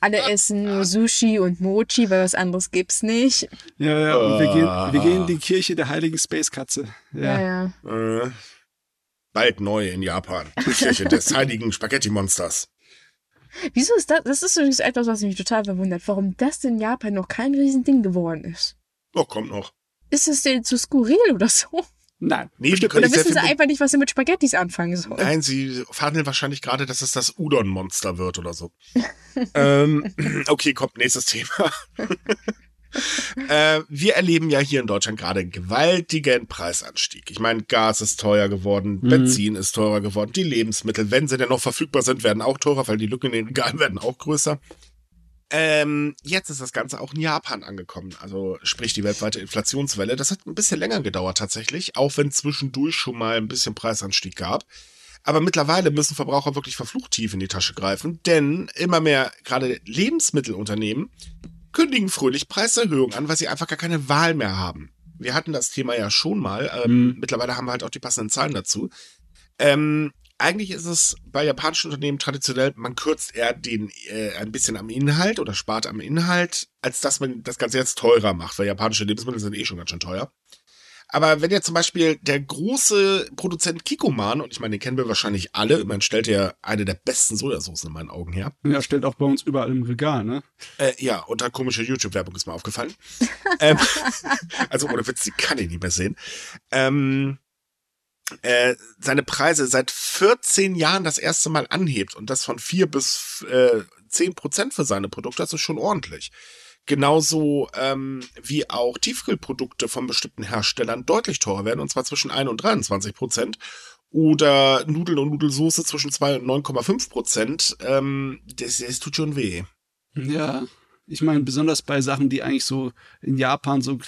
Alle essen nur Sushi und Mochi, weil was anderes gibt's nicht. Ja, ja, und wir gehen, wir gehen in die Kirche der heiligen Space-Katze. Ja, ja. ja. Äh, bald neu in Japan. Die <laughs> Kirche des heiligen Spaghetti-Monsters. Wieso ist das? Das ist übrigens etwas, was mich total verwundert, warum das in Japan noch kein Riesending geworden ist. Oh, kommt noch. Ist es denn zu skurril oder so? Nein. Nee, die Oder wissen sie einfach nicht, was sie mit Spaghettis anfangen sollen? Nein, sie verhandeln wahrscheinlich gerade, dass es das Udon-Monster wird oder so. <laughs> ähm, <clears throat> okay, kommt nächstes Thema. <laughs> äh, wir erleben ja hier in Deutschland gerade einen gewaltigen Preisanstieg. Ich meine, Gas ist teuer geworden, mhm. Benzin ist teurer geworden, die Lebensmittel, wenn sie denn noch verfügbar sind, werden auch teurer, weil die Lücken in den Regalen werden auch größer. Ähm, jetzt ist das Ganze auch in Japan angekommen, also sprich die weltweite Inflationswelle. Das hat ein bisschen länger gedauert tatsächlich, auch wenn zwischendurch schon mal ein bisschen Preisanstieg gab. Aber mittlerweile müssen Verbraucher wirklich verflucht tief in die Tasche greifen, denn immer mehr gerade Lebensmittelunternehmen kündigen fröhlich Preiserhöhungen an, weil sie einfach gar keine Wahl mehr haben. Wir hatten das Thema ja schon mal. Ähm, mhm. Mittlerweile haben wir halt auch die passenden Zahlen dazu. Ähm, eigentlich ist es bei japanischen Unternehmen traditionell, man kürzt eher den äh, ein bisschen am Inhalt oder spart am Inhalt, als dass man das Ganze jetzt teurer macht, weil japanische Lebensmittel sind eh schon ganz schön teuer. Aber wenn jetzt zum Beispiel der große Produzent Kikoman, und ich meine, den kennen wir wahrscheinlich alle, man stellt ja eine der besten Sojasauce in meinen Augen her. Ja, stellt auch bei uns überall im Regal, ne? Äh, ja, unter komische YouTube-Werbung ist mir aufgefallen. <laughs> ähm, also ohne Witz, die kann ich nicht mehr sehen. Ähm, äh, seine Preise seit 14 Jahren das erste Mal anhebt und das von 4 bis äh, 10 Prozent für seine Produkte, das ist schon ordentlich. Genauso ähm, wie auch Tiefkühlprodukte von bestimmten Herstellern deutlich teurer werden, und zwar zwischen 1 und 23 Prozent. Oder Nudeln und Nudelsoße zwischen 2 und 9,5 Prozent. Ähm, das, das tut schon weh. Ja, ich meine, besonders bei Sachen, die eigentlich so in Japan so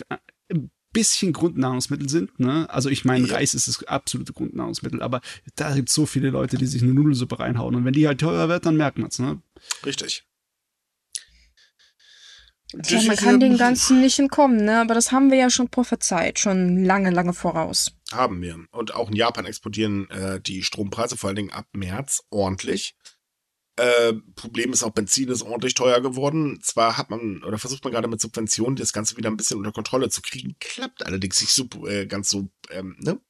bisschen Grundnahrungsmittel sind. Ne? Also ich meine, ja. Reis ist das absolute Grundnahrungsmittel, aber da gibt es so viele Leute, die sich eine Nudelsuppe reinhauen. Und wenn die halt teurer wird, dann merkt man es. Ne? Richtig. Tja, man kann den Ganzen nicht entkommen, ne? Aber das haben wir ja schon prophezeit, schon lange, lange voraus. Haben wir. Und auch in Japan explodieren äh, die Strompreise, vor allen Dingen ab März, ordentlich. Äh, Problem ist auch, Benzin ist ordentlich teuer geworden. Zwar hat man oder versucht man gerade mit Subventionen das Ganze wieder ein bisschen unter Kontrolle zu kriegen, klappt allerdings nicht so äh, ganz so, ähm, ne?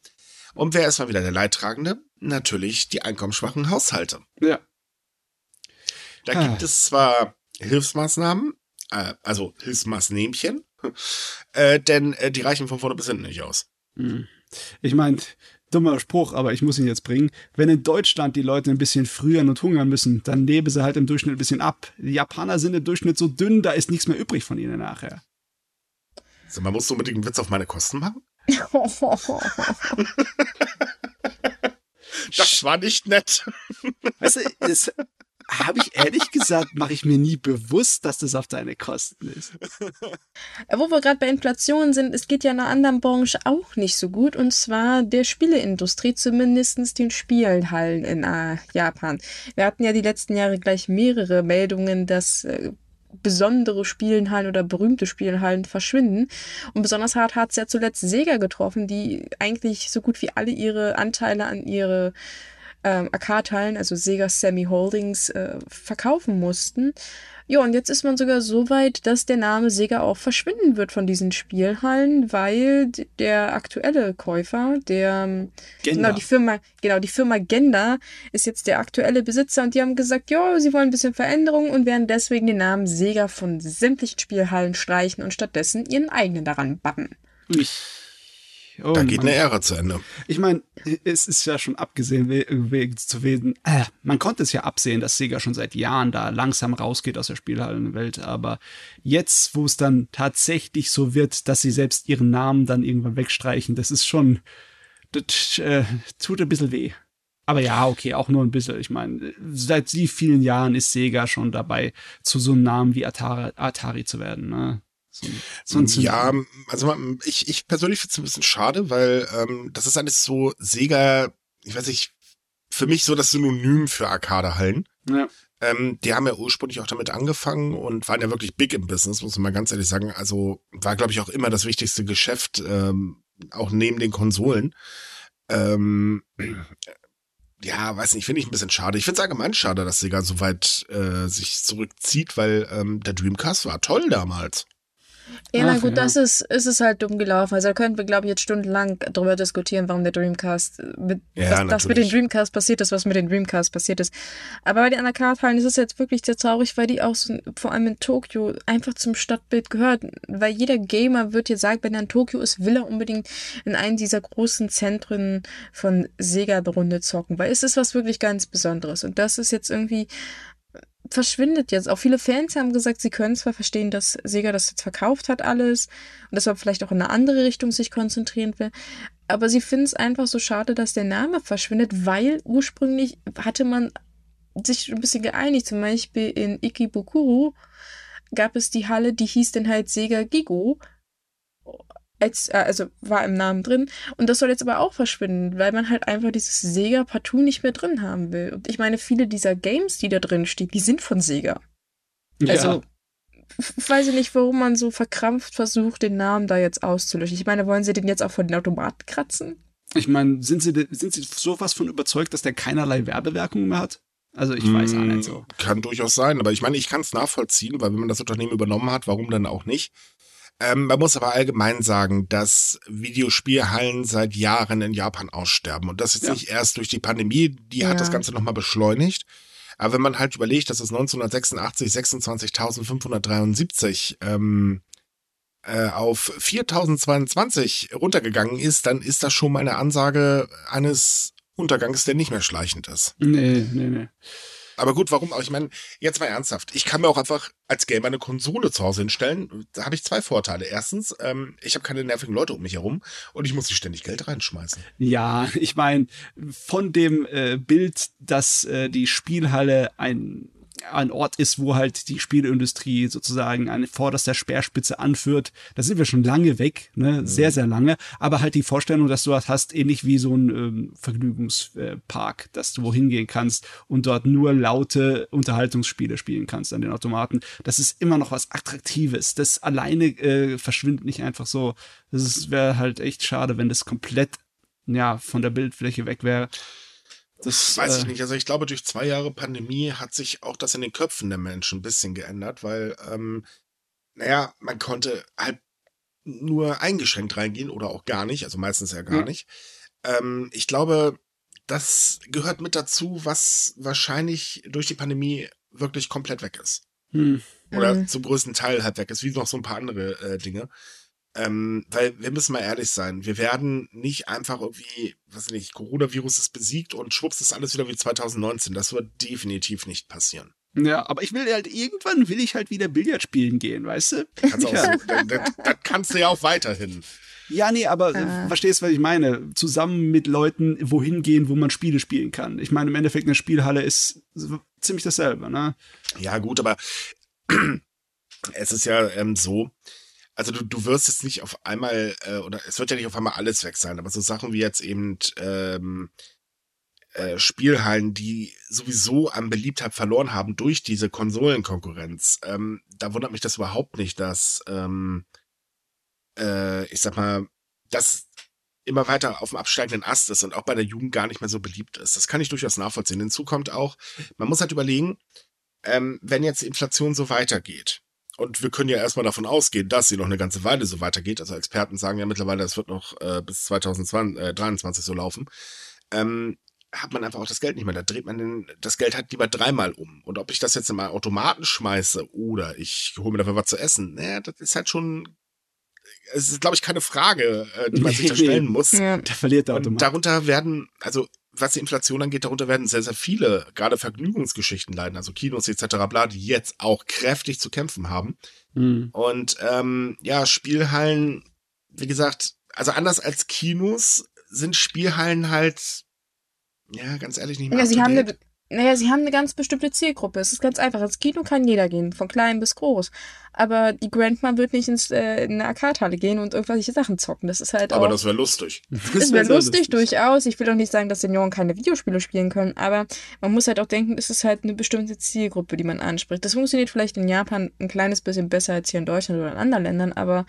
Und wer ist mal wieder der Leidtragende? Natürlich die einkommensschwachen Haushalte. Ja. Da ah. gibt es zwar Hilfsmaßnahmen, äh, also Hilfsmaßnehmchen, <laughs> äh, denn äh, die reichen von vorne bis hinten nicht aus. Hm. Ich meine, dummer Spruch, aber ich muss ihn jetzt bringen. Wenn in Deutschland die Leute ein bisschen frieren und hungern müssen, dann leben sie halt im Durchschnitt ein bisschen ab. Die Japaner sind im Durchschnitt so dünn, da ist nichts mehr übrig von ihnen nachher. Also man muss unbedingt einen Witz auf meine Kosten machen? <laughs> das war nicht nett. Weißt du, es, habe ich ehrlich gesagt, mache ich mir nie bewusst, dass das auf deine Kosten ist. Wo wir gerade bei Inflation sind, es geht ja in einer anderen Branche auch nicht so gut, und zwar der Spieleindustrie, zumindest den Spielhallen in äh, Japan. Wir hatten ja die letzten Jahre gleich mehrere Meldungen, dass äh, besondere Spielenhallen oder berühmte Spielenhallen verschwinden. Und besonders hart hat es ja zuletzt Sega getroffen, die eigentlich so gut wie alle ihre Anteile an ihre ähm, AK-Teilen, also Sega Semi Holdings, äh, verkaufen mussten. Ja, und jetzt ist man sogar so weit, dass der Name Sega auch verschwinden wird von diesen Spielhallen, weil der aktuelle Käufer, der ähm, genau die Firma, genau die Firma Genda ist jetzt der aktuelle Besitzer und die haben gesagt, ja, sie wollen ein bisschen Veränderung und werden deswegen den Namen Sega von sämtlichen Spielhallen streichen und stattdessen ihren eigenen daran bappen. Ich Oh, da geht Mann. eine Ära zu Ende. Ich meine, es ist ja schon abgesehen wegen zu wesen. Äh, man konnte es ja absehen, dass Sega schon seit Jahren da langsam rausgeht aus der Spielhallenwelt. Aber jetzt, wo es dann tatsächlich so wird, dass sie selbst ihren Namen dann irgendwann wegstreichen, das ist schon, das äh, tut ein bisschen weh. Aber ja, okay, auch nur ein bisschen. Ich meine, seit wie vielen Jahren ist Sega schon dabei, zu so einem Namen wie Atari, Atari zu werden. Ne? So, so ja, also ich, ich persönlich finde es ein bisschen schade, weil ähm, das ist alles so Sega, ich weiß nicht, für mich so das Synonym für Arcade-Hallen. Ja. Ähm, die haben ja ursprünglich auch damit angefangen und waren ja wirklich big im Business, muss man mal ganz ehrlich sagen. Also war, glaube ich, auch immer das wichtigste Geschäft, ähm, auch neben den Konsolen. Ähm, ja, weiß nicht, finde ich ein bisschen schade. Ich finde es allgemein schade, dass Sega so weit äh, sich zurückzieht, weil ähm, der Dreamcast war toll damals. Ja, na gut, das ist, ist es halt dumm gelaufen. Also da könnten wir, glaube ich, jetzt stundenlang darüber diskutieren, warum der Dreamcast, mit, ja, was, das mit dem Dreamcast passiert ist, was mit dem Dreamcast passiert ist. Aber bei den Anakarthallen ist es jetzt wirklich sehr traurig, weil die auch so, vor allem in Tokio einfach zum Stadtbild gehört. Weil jeder Gamer wird dir sagen, wenn er in Tokio ist, will er unbedingt in einem dieser großen Zentren von Sega eine Runde zocken. Weil es ist was wirklich ganz Besonderes. Und das ist jetzt irgendwie verschwindet jetzt. Auch viele Fans haben gesagt, sie können zwar verstehen, dass Sega das jetzt verkauft hat alles und man vielleicht auch in eine andere Richtung sich konzentrieren will, aber sie finden es einfach so schade, dass der Name verschwindet, weil ursprünglich hatte man sich ein bisschen geeinigt. Zum Beispiel in Ikebukuro gab es die Halle, die hieß dann halt Sega Gigo als, äh, also war im Namen drin. Und das soll jetzt aber auch verschwinden, weil man halt einfach dieses Sega partout nicht mehr drin haben will. Und ich meine, viele dieser Games, die da drin stehen, die sind von Sega. Ja. Also, weiß ich nicht, warum man so verkrampft versucht, den Namen da jetzt auszulöschen. Ich meine, wollen sie den jetzt auch von den Automaten kratzen? Ich meine, sind sie, sind sie sowas von überzeugt, dass der keinerlei Werbewirkung mehr hat? Also ich weiß auch nicht so. Kann durchaus sein, aber ich meine, ich kann es nachvollziehen, weil wenn man das Unternehmen übernommen hat, warum dann auch nicht? Ähm, man muss aber allgemein sagen, dass Videospielhallen seit Jahren in Japan aussterben. Und das ist ja. nicht erst durch die Pandemie, die ja. hat das Ganze nochmal beschleunigt. Aber wenn man halt überlegt, dass es 1986 26.573 ähm, äh, auf 4022 runtergegangen ist, dann ist das schon mal eine Ansage eines Untergangs, der nicht mehr schleichend ist. Nee, nee, nee. Aber gut, warum auch? Ich meine, jetzt mal ernsthaft. Ich kann mir auch einfach als Gamer eine Konsole zu Hause hinstellen. Da habe ich zwei Vorteile. Erstens, ähm, ich habe keine nervigen Leute um mich herum und ich muss nicht ständig Geld reinschmeißen. Ja, ich meine, von dem äh, Bild, dass äh, die Spielhalle ein ein Ort ist, wo halt die Spielindustrie sozusagen eine vorderster Speerspitze anführt. Da sind wir schon lange weg, ne? Mhm. sehr, sehr lange. Aber halt die Vorstellung, dass du das hast, ähnlich wie so ein ähm, Vergnügungspark, dass du wohin gehen kannst und dort nur laute Unterhaltungsspiele spielen kannst an den Automaten. Das ist immer noch was Attraktives. Das alleine äh, verschwindet nicht einfach so. Das wäre halt echt schade, wenn das komplett ja, von der Bildfläche weg wäre. Das weiß ich äh, nicht. Also ich glaube, durch zwei Jahre Pandemie hat sich auch das in den Köpfen der Menschen ein bisschen geändert, weil, ähm, naja, man konnte halt nur eingeschränkt reingehen oder auch gar nicht, also meistens ja gar ja. nicht. Ähm, ich glaube, das gehört mit dazu, was wahrscheinlich durch die Pandemie wirklich komplett weg ist. Hm. Oder mhm. zum größten Teil halt weg ist, wie noch so ein paar andere äh, Dinge. Ähm, weil wir müssen mal ehrlich sein, wir werden nicht einfach irgendwie, was weiß nicht, Coronavirus ist besiegt und schwupps ist alles wieder wie 2019. Das wird definitiv nicht passieren. Ja, aber ich will halt, irgendwann will ich halt wieder Billard spielen gehen, weißt du? Kannst ja. so, das, das, das, kannst du ja auch weiterhin. Ja, nee, aber äh. verstehst, was ich meine? Zusammen mit Leuten wohin gehen, wo man Spiele spielen kann. Ich meine, im Endeffekt eine Spielhalle ist ziemlich dasselbe, ne? Ja, gut, aber <clears throat> es ist ja ähm, so, also du, du wirst jetzt nicht auf einmal, äh, oder es wird ja nicht auf einmal alles weg sein, aber so Sachen wie jetzt eben ähm, äh, Spielhallen, die sowieso an Beliebtheit verloren haben durch diese Konsolenkonkurrenz, ähm, da wundert mich das überhaupt nicht, dass, ähm, äh, ich sag mal, das immer weiter auf dem absteigenden Ast ist und auch bei der Jugend gar nicht mehr so beliebt ist. Das kann ich durchaus nachvollziehen. Hinzu kommt auch, man muss halt überlegen, ähm, wenn jetzt die Inflation so weitergeht, und wir können ja erstmal davon ausgehen, dass sie noch eine ganze Weile so weitergeht. Also Experten sagen ja mittlerweile, es wird noch äh, bis 2023 äh, so laufen. Ähm, hat man einfach auch das Geld nicht mehr. Da dreht man den, das Geld halt lieber dreimal um. Und ob ich das jetzt in meinen Automaten schmeiße oder ich hole mir dafür was zu essen, naja, das ist halt schon es ist, glaube ich, keine Frage, äh, die man sich da stellen muss. Ja. Der verliert der Automat. darunter werden, also was die Inflation angeht, darunter werden sehr, sehr viele, gerade Vergnügungsgeschichten leiden, also Kinos etc. bla, die jetzt auch kräftig zu kämpfen haben. Mhm. Und ähm, ja, Spielhallen, wie gesagt, also anders als Kinos sind Spielhallen halt, ja, ganz ehrlich nicht mehr. Ja, sie haben eine naja, sie haben eine ganz bestimmte Zielgruppe. Es ist ganz einfach. Ins Kino kann jeder gehen, von klein bis groß. Aber die Grandma wird nicht ins, äh, in eine Arcade-Halle gehen und irgendwelche Sachen zocken. Das ist halt aber auch. das wäre lustig. <laughs> Das wäre lustig, lustig, durchaus. Ich will auch nicht sagen, dass Senioren keine Videospiele spielen können, aber man muss halt auch denken, es ist halt eine bestimmte Zielgruppe, die man anspricht. Das funktioniert vielleicht in Japan ein kleines bisschen besser als hier in Deutschland oder in anderen Ländern, aber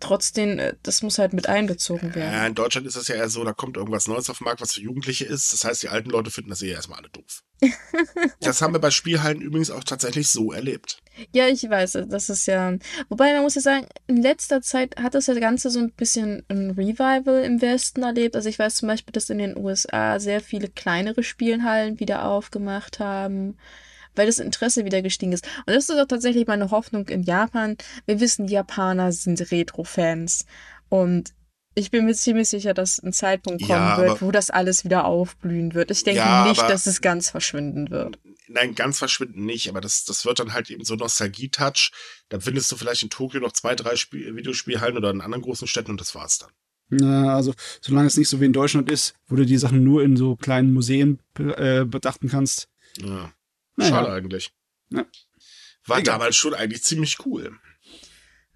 trotzdem, äh, das muss halt mit einbezogen werden. Ja, in Deutschland ist es ja eher so, da kommt irgendwas Neues auf den Markt, was für Jugendliche ist. Das heißt, die alten Leute finden das eher erstmal alle doof. <laughs> das haben wir bei Spielhallen übrigens auch tatsächlich so erlebt. Ja, ich weiß, das ist ja. Wobei man muss ja sagen, in letzter Zeit hat das Ganze so ein bisschen ein Revival im Westen erlebt. Also ich weiß zum Beispiel, dass in den USA sehr viele kleinere Spielhallen wieder aufgemacht haben, weil das Interesse wieder gestiegen ist. Und das ist auch tatsächlich meine Hoffnung in Japan. Wir wissen, die Japaner sind Retro-Fans. Und ich bin mir ziemlich sicher, dass ein Zeitpunkt kommen ja, wird, wo das alles wieder aufblühen wird. Ich denke ja, nicht, dass es ganz verschwinden wird. Nein, ganz verschwinden nicht, aber das, das wird dann halt eben so Nostalgie-Touch. Da findest du vielleicht in Tokio noch zwei, drei Spiel Videospielhallen oder in anderen großen Städten und das war's dann. Ja, also solange es nicht so wie in Deutschland ist, wo du die Sachen nur in so kleinen Museen äh, bedachten kannst. Ja. Naja. Schade eigentlich. Ja. War Egal. damals schon eigentlich ziemlich cool.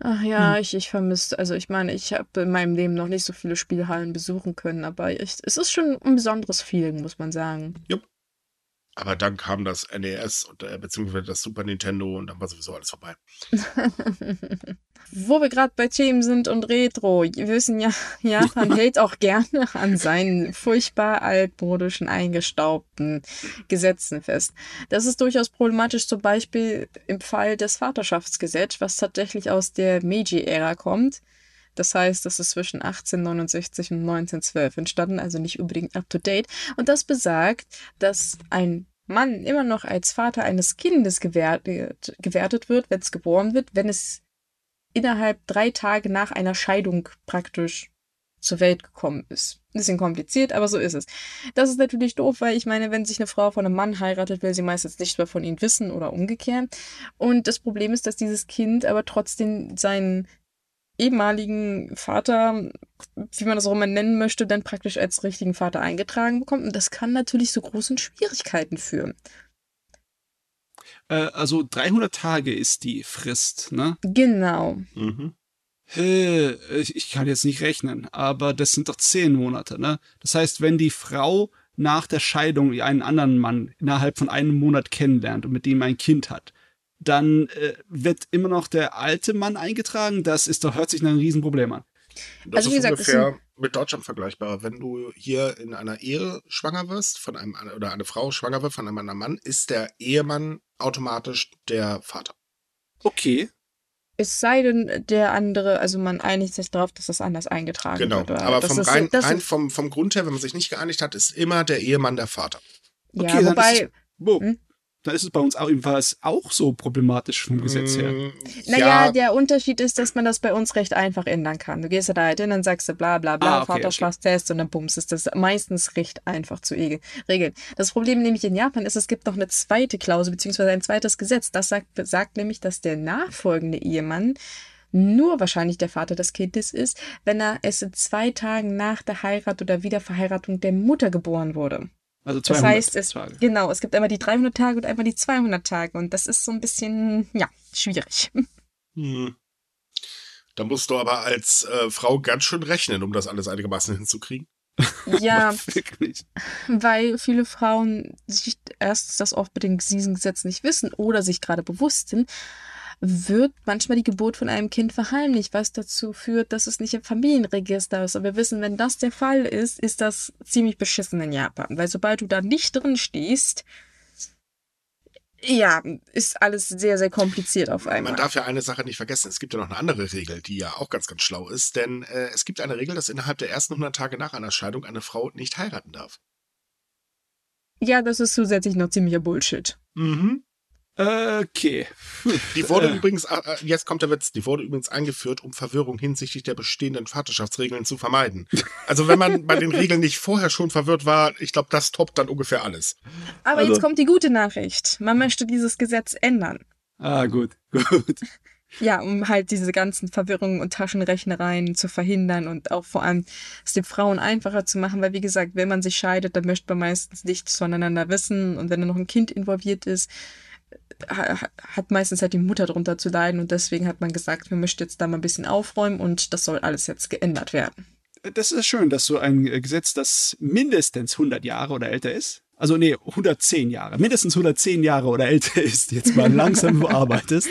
Ach ja, hm. ich, ich vermisse, also ich meine, ich habe in meinem Leben noch nicht so viele Spielhallen besuchen können, aber ich, es ist schon ein besonderes Feeling, muss man sagen. Jupp. Aber dann kam das NES und äh, beziehungsweise das Super Nintendo und dann war sowieso alles vorbei. <laughs> Wo wir gerade bei Themen sind und Retro, wir wissen ja, <laughs> Japan <laughs> hält auch gerne an seinen furchtbar altmodischen, eingestaubten Gesetzen fest. Das ist durchaus problematisch, zum Beispiel im Fall des Vaterschaftsgesetzes, was tatsächlich aus der Meiji-Ära kommt. Das heißt, das ist zwischen 1869 und 1912 entstanden, also nicht unbedingt up-to-date. Und das besagt, dass ein Mann immer noch als Vater eines Kindes gewertet, gewertet wird, wenn es geboren wird, wenn es innerhalb drei Tage nach einer Scheidung praktisch zur Welt gekommen ist. Ein bisschen kompliziert, aber so ist es. Das ist natürlich doof, weil ich meine, wenn sich eine Frau von einem Mann heiratet, will sie meistens nichts mehr von ihm wissen oder umgekehrt. Und das Problem ist, dass dieses Kind aber trotzdem seinen ehemaligen Vater, wie man das auch immer nennen möchte, dann praktisch als richtigen Vater eingetragen bekommt. Und das kann natürlich zu großen Schwierigkeiten führen. Äh, also 300 Tage ist die Frist, ne? Genau. Mhm. Ich kann jetzt nicht rechnen, aber das sind doch zehn Monate, ne? Das heißt, wenn die Frau nach der Scheidung einen anderen Mann innerhalb von einem Monat kennenlernt und mit dem ein Kind hat, dann äh, wird immer noch der alte Mann eingetragen. Das ist doch, hört sich nach einem Riesenproblem an. Das also, ist gesagt, ungefähr mit Deutschland vergleichbar. Wenn du hier in einer Ehe schwanger wirst, von einem oder eine Frau schwanger wird von einem anderen Mann, ist der Ehemann automatisch der Vater. Okay. Es sei denn, der andere, also man einigt sich darauf, dass das anders eingetragen genau. wird. Genau, aber vom, ist, rein, rein vom, vom Grund her, wenn man sich nicht geeinigt hat, ist immer der Ehemann der Vater. Okay, ja, wobei. Ist, wo, hm? Da ist es bei uns auch ebenfalls auch so problematisch vom Gesetz her. Mm, naja, ja. der Unterschied ist, dass man das bei uns recht einfach ändern kann. Du gehst da halt hin, dann sagst du bla bla bla, ah, okay, Vaterschaftstest okay. und dann bums, ist das meistens recht einfach zu regeln. Das Problem nämlich in Japan ist, es gibt noch eine zweite Klausel, beziehungsweise ein zweites Gesetz. Das sagt, sagt nämlich, dass der nachfolgende Ehemann nur wahrscheinlich der Vater des Kindes ist, wenn er es in zwei Tagen nach der Heirat oder Wiederverheiratung der Mutter geboren wurde. Also 200 das heißt, es, Tage. Genau, es gibt einmal die 300 Tage und einmal die 200 Tage. Und das ist so ein bisschen, ja, schwierig. <laughs> Hm. Da musst du aber als äh, Frau ganz schön rechnen, um das alles einigermaßen <laughs> hinzukriegen. Ja, <laughs> weil viele Frauen sich erst das oft mit dem Gesetz nicht wissen oder sich gerade bewusst sind, wird manchmal die Geburt von einem Kind verheimlicht, was dazu führt, dass es nicht im Familienregister ist. Und wir wissen, wenn das der Fall ist, ist das ziemlich beschissen in Japan. Weil sobald du da nicht drin stehst, ja, ist alles sehr, sehr kompliziert auf einmal. Man darf ja eine Sache nicht vergessen. Es gibt ja noch eine andere Regel, die ja auch ganz, ganz schlau ist. Denn äh, es gibt eine Regel, dass innerhalb der ersten 100 Tage nach einer Scheidung eine Frau nicht heiraten darf. Ja, das ist zusätzlich noch ziemlicher Bullshit. Mhm. Okay. Die wurde äh. übrigens, äh, äh, jetzt kommt der Witz, die wurde übrigens eingeführt, um Verwirrung hinsichtlich der bestehenden Vaterschaftsregeln zu vermeiden. Also wenn man bei den Regeln nicht vorher schon verwirrt war, ich glaube, das toppt dann ungefähr alles. Aber also. jetzt kommt die gute Nachricht. Man möchte dieses Gesetz ändern. Ah, gut, <laughs> gut. Ja, um halt diese ganzen Verwirrungen und Taschenrechnereien zu verhindern und auch vor allem es den Frauen einfacher zu machen, weil wie gesagt, wenn man sich scheidet, dann möchte man meistens nichts voneinander wissen und wenn da noch ein Kind involviert ist, hat meistens halt die Mutter darunter zu leiden und deswegen hat man gesagt, wir möchten jetzt da mal ein bisschen aufräumen und das soll alles jetzt geändert werden. Das ist schön, dass so ein Gesetz, das mindestens 100 Jahre oder älter ist, also nee, 110 Jahre, mindestens 110 Jahre oder älter ist, jetzt mal <laughs> langsam bearbeitest.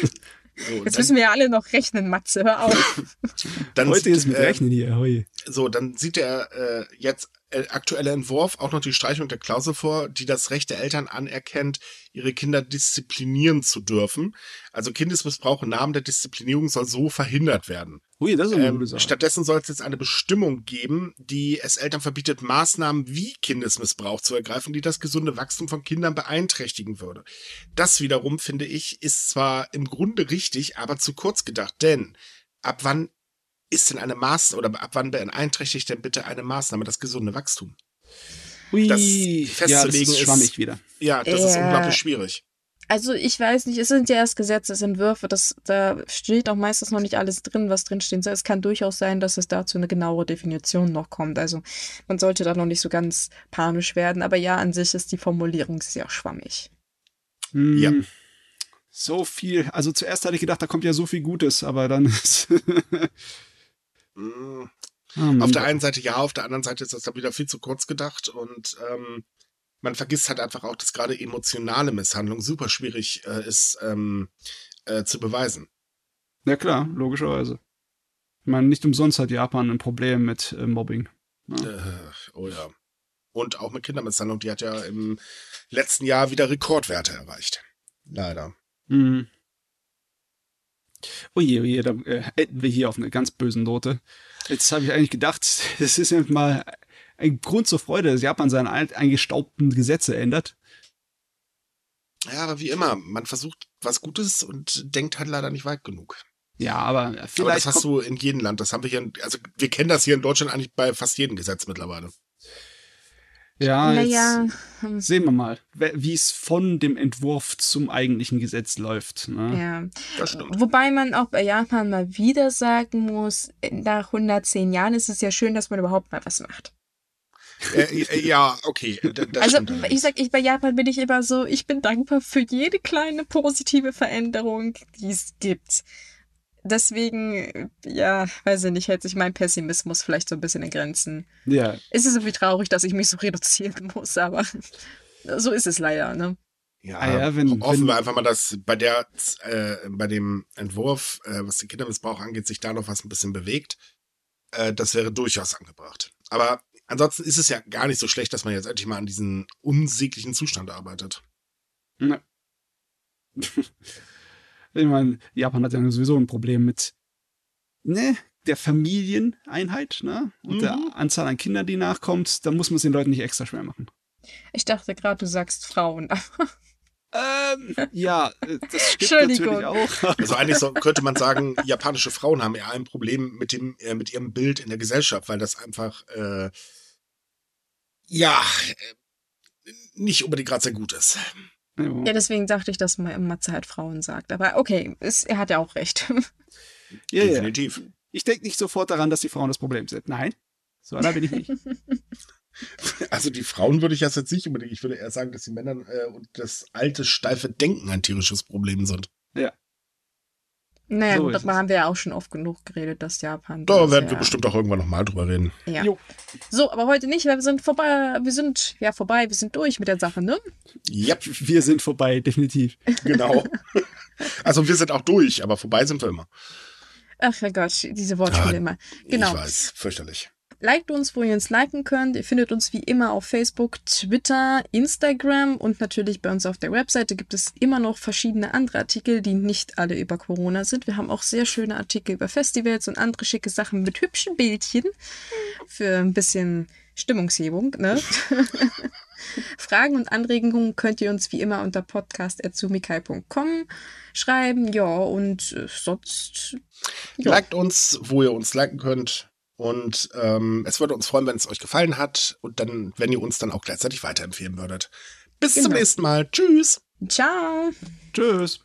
So, Jetzt dann, müssen wir ja alle noch rechnen, Matze, hör auf. <laughs> Dann Heute ist mit äh, Rechnen hier, hoi. So, dann sieht er äh, jetzt aktuelle Entwurf auch noch die Streichung der Klausel vor, die das Recht der Eltern anerkennt, ihre Kinder disziplinieren zu dürfen. Also Kindesmissbrauch im Namen der Disziplinierung soll so verhindert werden. Ui, das ist eine Ähm, Sache. stattdessen soll es jetzt eine Bestimmung geben, die es Eltern verbietet, Maßnahmen wie Kindesmissbrauch zu ergreifen, die das gesunde Wachstum von Kindern beeinträchtigen würde. Das wiederum, finde ich, ist zwar im Grunde richtig, aber zu kurz gedacht, denn ab wann ist denn eine Maßnahme oder ab wann beeinträchtigt denn bitte eine Maßnahme das gesunde Wachstum? Ui, das ja, das festzulegen ist ist- schwammig wieder. Ja, das ist Ja. unglaublich schwierig. Also ich weiß nicht, es sind ja erst Gesetzesentwürfe, das, da steht auch meistens noch nicht alles drin, was drinstehen soll. Es kann durchaus sein, dass es dazu eine genauere Definition noch kommt. Also man sollte da noch nicht so ganz panisch werden, aber ja, an sich ist die Formulierung sehr schwammig. Hm, Ja. So viel. Also zuerst hatte ich gedacht, da kommt ja so viel Gutes, aber dann <laughs> ist. Mm. Oh mein Auf der einen Seite ja, auf der anderen Seite ist das dann wieder viel zu kurz gedacht und ähm, man vergisst halt einfach auch, dass gerade emotionale Misshandlung super schwierig äh, ist ähm, äh, zu beweisen. Ja klar, logischerweise. Ich meine, nicht umsonst hat Japan ein Problem mit äh, Mobbing. Ja. Äh, oh ja. Und auch mit Kindermisshandlung, die hat ja im letzten Jahr wieder Rekordwerte erreicht. Leider. Mhm. Oje, oje, da äh, enden wir hier auf eine ganz bösen Note. Jetzt habe ich eigentlich gedacht, <laughs> es ist ja mal ein Grund zur Freude, dass Japan seine eingestaubten Gesetze ändert. Ja, aber wie immer, man versucht was Gutes und denkt halt leider nicht weit genug. Ja, aber Aber vielleicht das hast du in jedem Land. Das haben wir hier, also wir kennen das hier in Deutschland eigentlich bei fast jedem Gesetz mittlerweile. Ja, naja, jetzt hm, sehen wir mal, wie es von dem Entwurf zum eigentlichen Gesetz läuft. Ne? ja. Das stimmt. Wobei man auch bei Japan mal wieder sagen muss, nach 110 Jahren ist es ja schön, dass man überhaupt mal was macht. äh, äh, ja, okay. also ich sag, ich bei Japan bin ich immer so, ich bin dankbar für jede kleine positive Veränderung, die es gibt. Deswegen, ja, weiß ich nicht, hält sich mein Pessimismus vielleicht so ein bisschen in Grenzen. Ja, Es ist irgendwie traurig, dass ich mich so <laughs> reduzieren muss, aber so ist es leider, ne? Ja, Ah ja, wenn- hoffen wenn- wir einfach mal, dass bei der, äh, bei dem Entwurf, äh, was den Kindermissbrauch angeht, sich da noch was ein bisschen bewegt. Äh, das wäre durchaus angebracht. Aber ansonsten ist es ja gar nicht so schlecht, dass man jetzt endlich mal an diesen unsäglichen Zustand arbeitet. Ne. <laughs> ich meine, Japan hat ja sowieso ein Problem mit ne, der Familieneinheit ne? und der Mhm. Anzahl an Kindern, die nachkommt. Da muss man es den Leuten nicht extra schwer machen. Ich dachte gerade, du sagst Frauen. <laughs> Ähm, ja, äh, das stimmt <laughs> natürlich auch. Also eigentlich so, könnte man sagen, japanische Frauen haben eher ein Problem mit dem, äh, mit ihrem Bild in der Gesellschaft, weil das einfach, äh, ja, äh, nicht unbedingt gerade sehr gut ist. Ja. Ja, deswegen dachte ich, dass man Matze halt Frauen sagt. Aber okay, es, er hat ja auch recht. Ja, ja. Definitiv. Ich denke nicht sofort daran, dass die Frauen das Problem sind. Nein, so einer bin ich nicht. <laughs> Also die Frauen würde ich das jetzt nicht unbedingt. Ich würde eher sagen, dass die Männer äh, und das alte, steife Denken ein tierisches Problem sind. Naja, So gut, darüber haben wir ja auch schon oft genug geredet, dass Japan. Da werden ja, wir bestimmt auch irgendwann nochmal drüber reden. Ja. Jo. So, aber heute nicht, weil wir sind vorbei. Wir sind ja vorbei, wir sind durch mit der Sache, ne? Yep, Wir sind vorbei, definitiv. genau. <laughs> also wir sind auch durch, aber vorbei sind wir immer. Ach mein Gott, diese Wortspiele Ja, immer. Genau. Ich weiß, fürchterlich. Liked uns, wo ihr uns liken könnt. Ihr findet uns wie immer auf Facebook, Twitter, Instagram und natürlich bei uns auf der Webseite gibt es immer noch verschiedene andere Artikel, die nicht alle über Corona sind. Wir haben auch sehr schöne Artikel über Festivals und andere schicke Sachen mit hübschen Bildchen für ein bisschen Stimmungshebung. Ne? <laughs> Fragen und Anregungen könnt ihr uns wie immer unter podcast.sumikai.com schreiben. Ja, und äh, sonst. Ja. Liked uns, wo ihr uns liken könnt. Und ähm, es würde uns freuen, wenn es euch gefallen hat. Und dann, wenn ihr uns dann auch gleichzeitig weiterempfehlen würdet. Bis zum Genau. nächsten Mal. Tschüss. Ciao! Tschüss.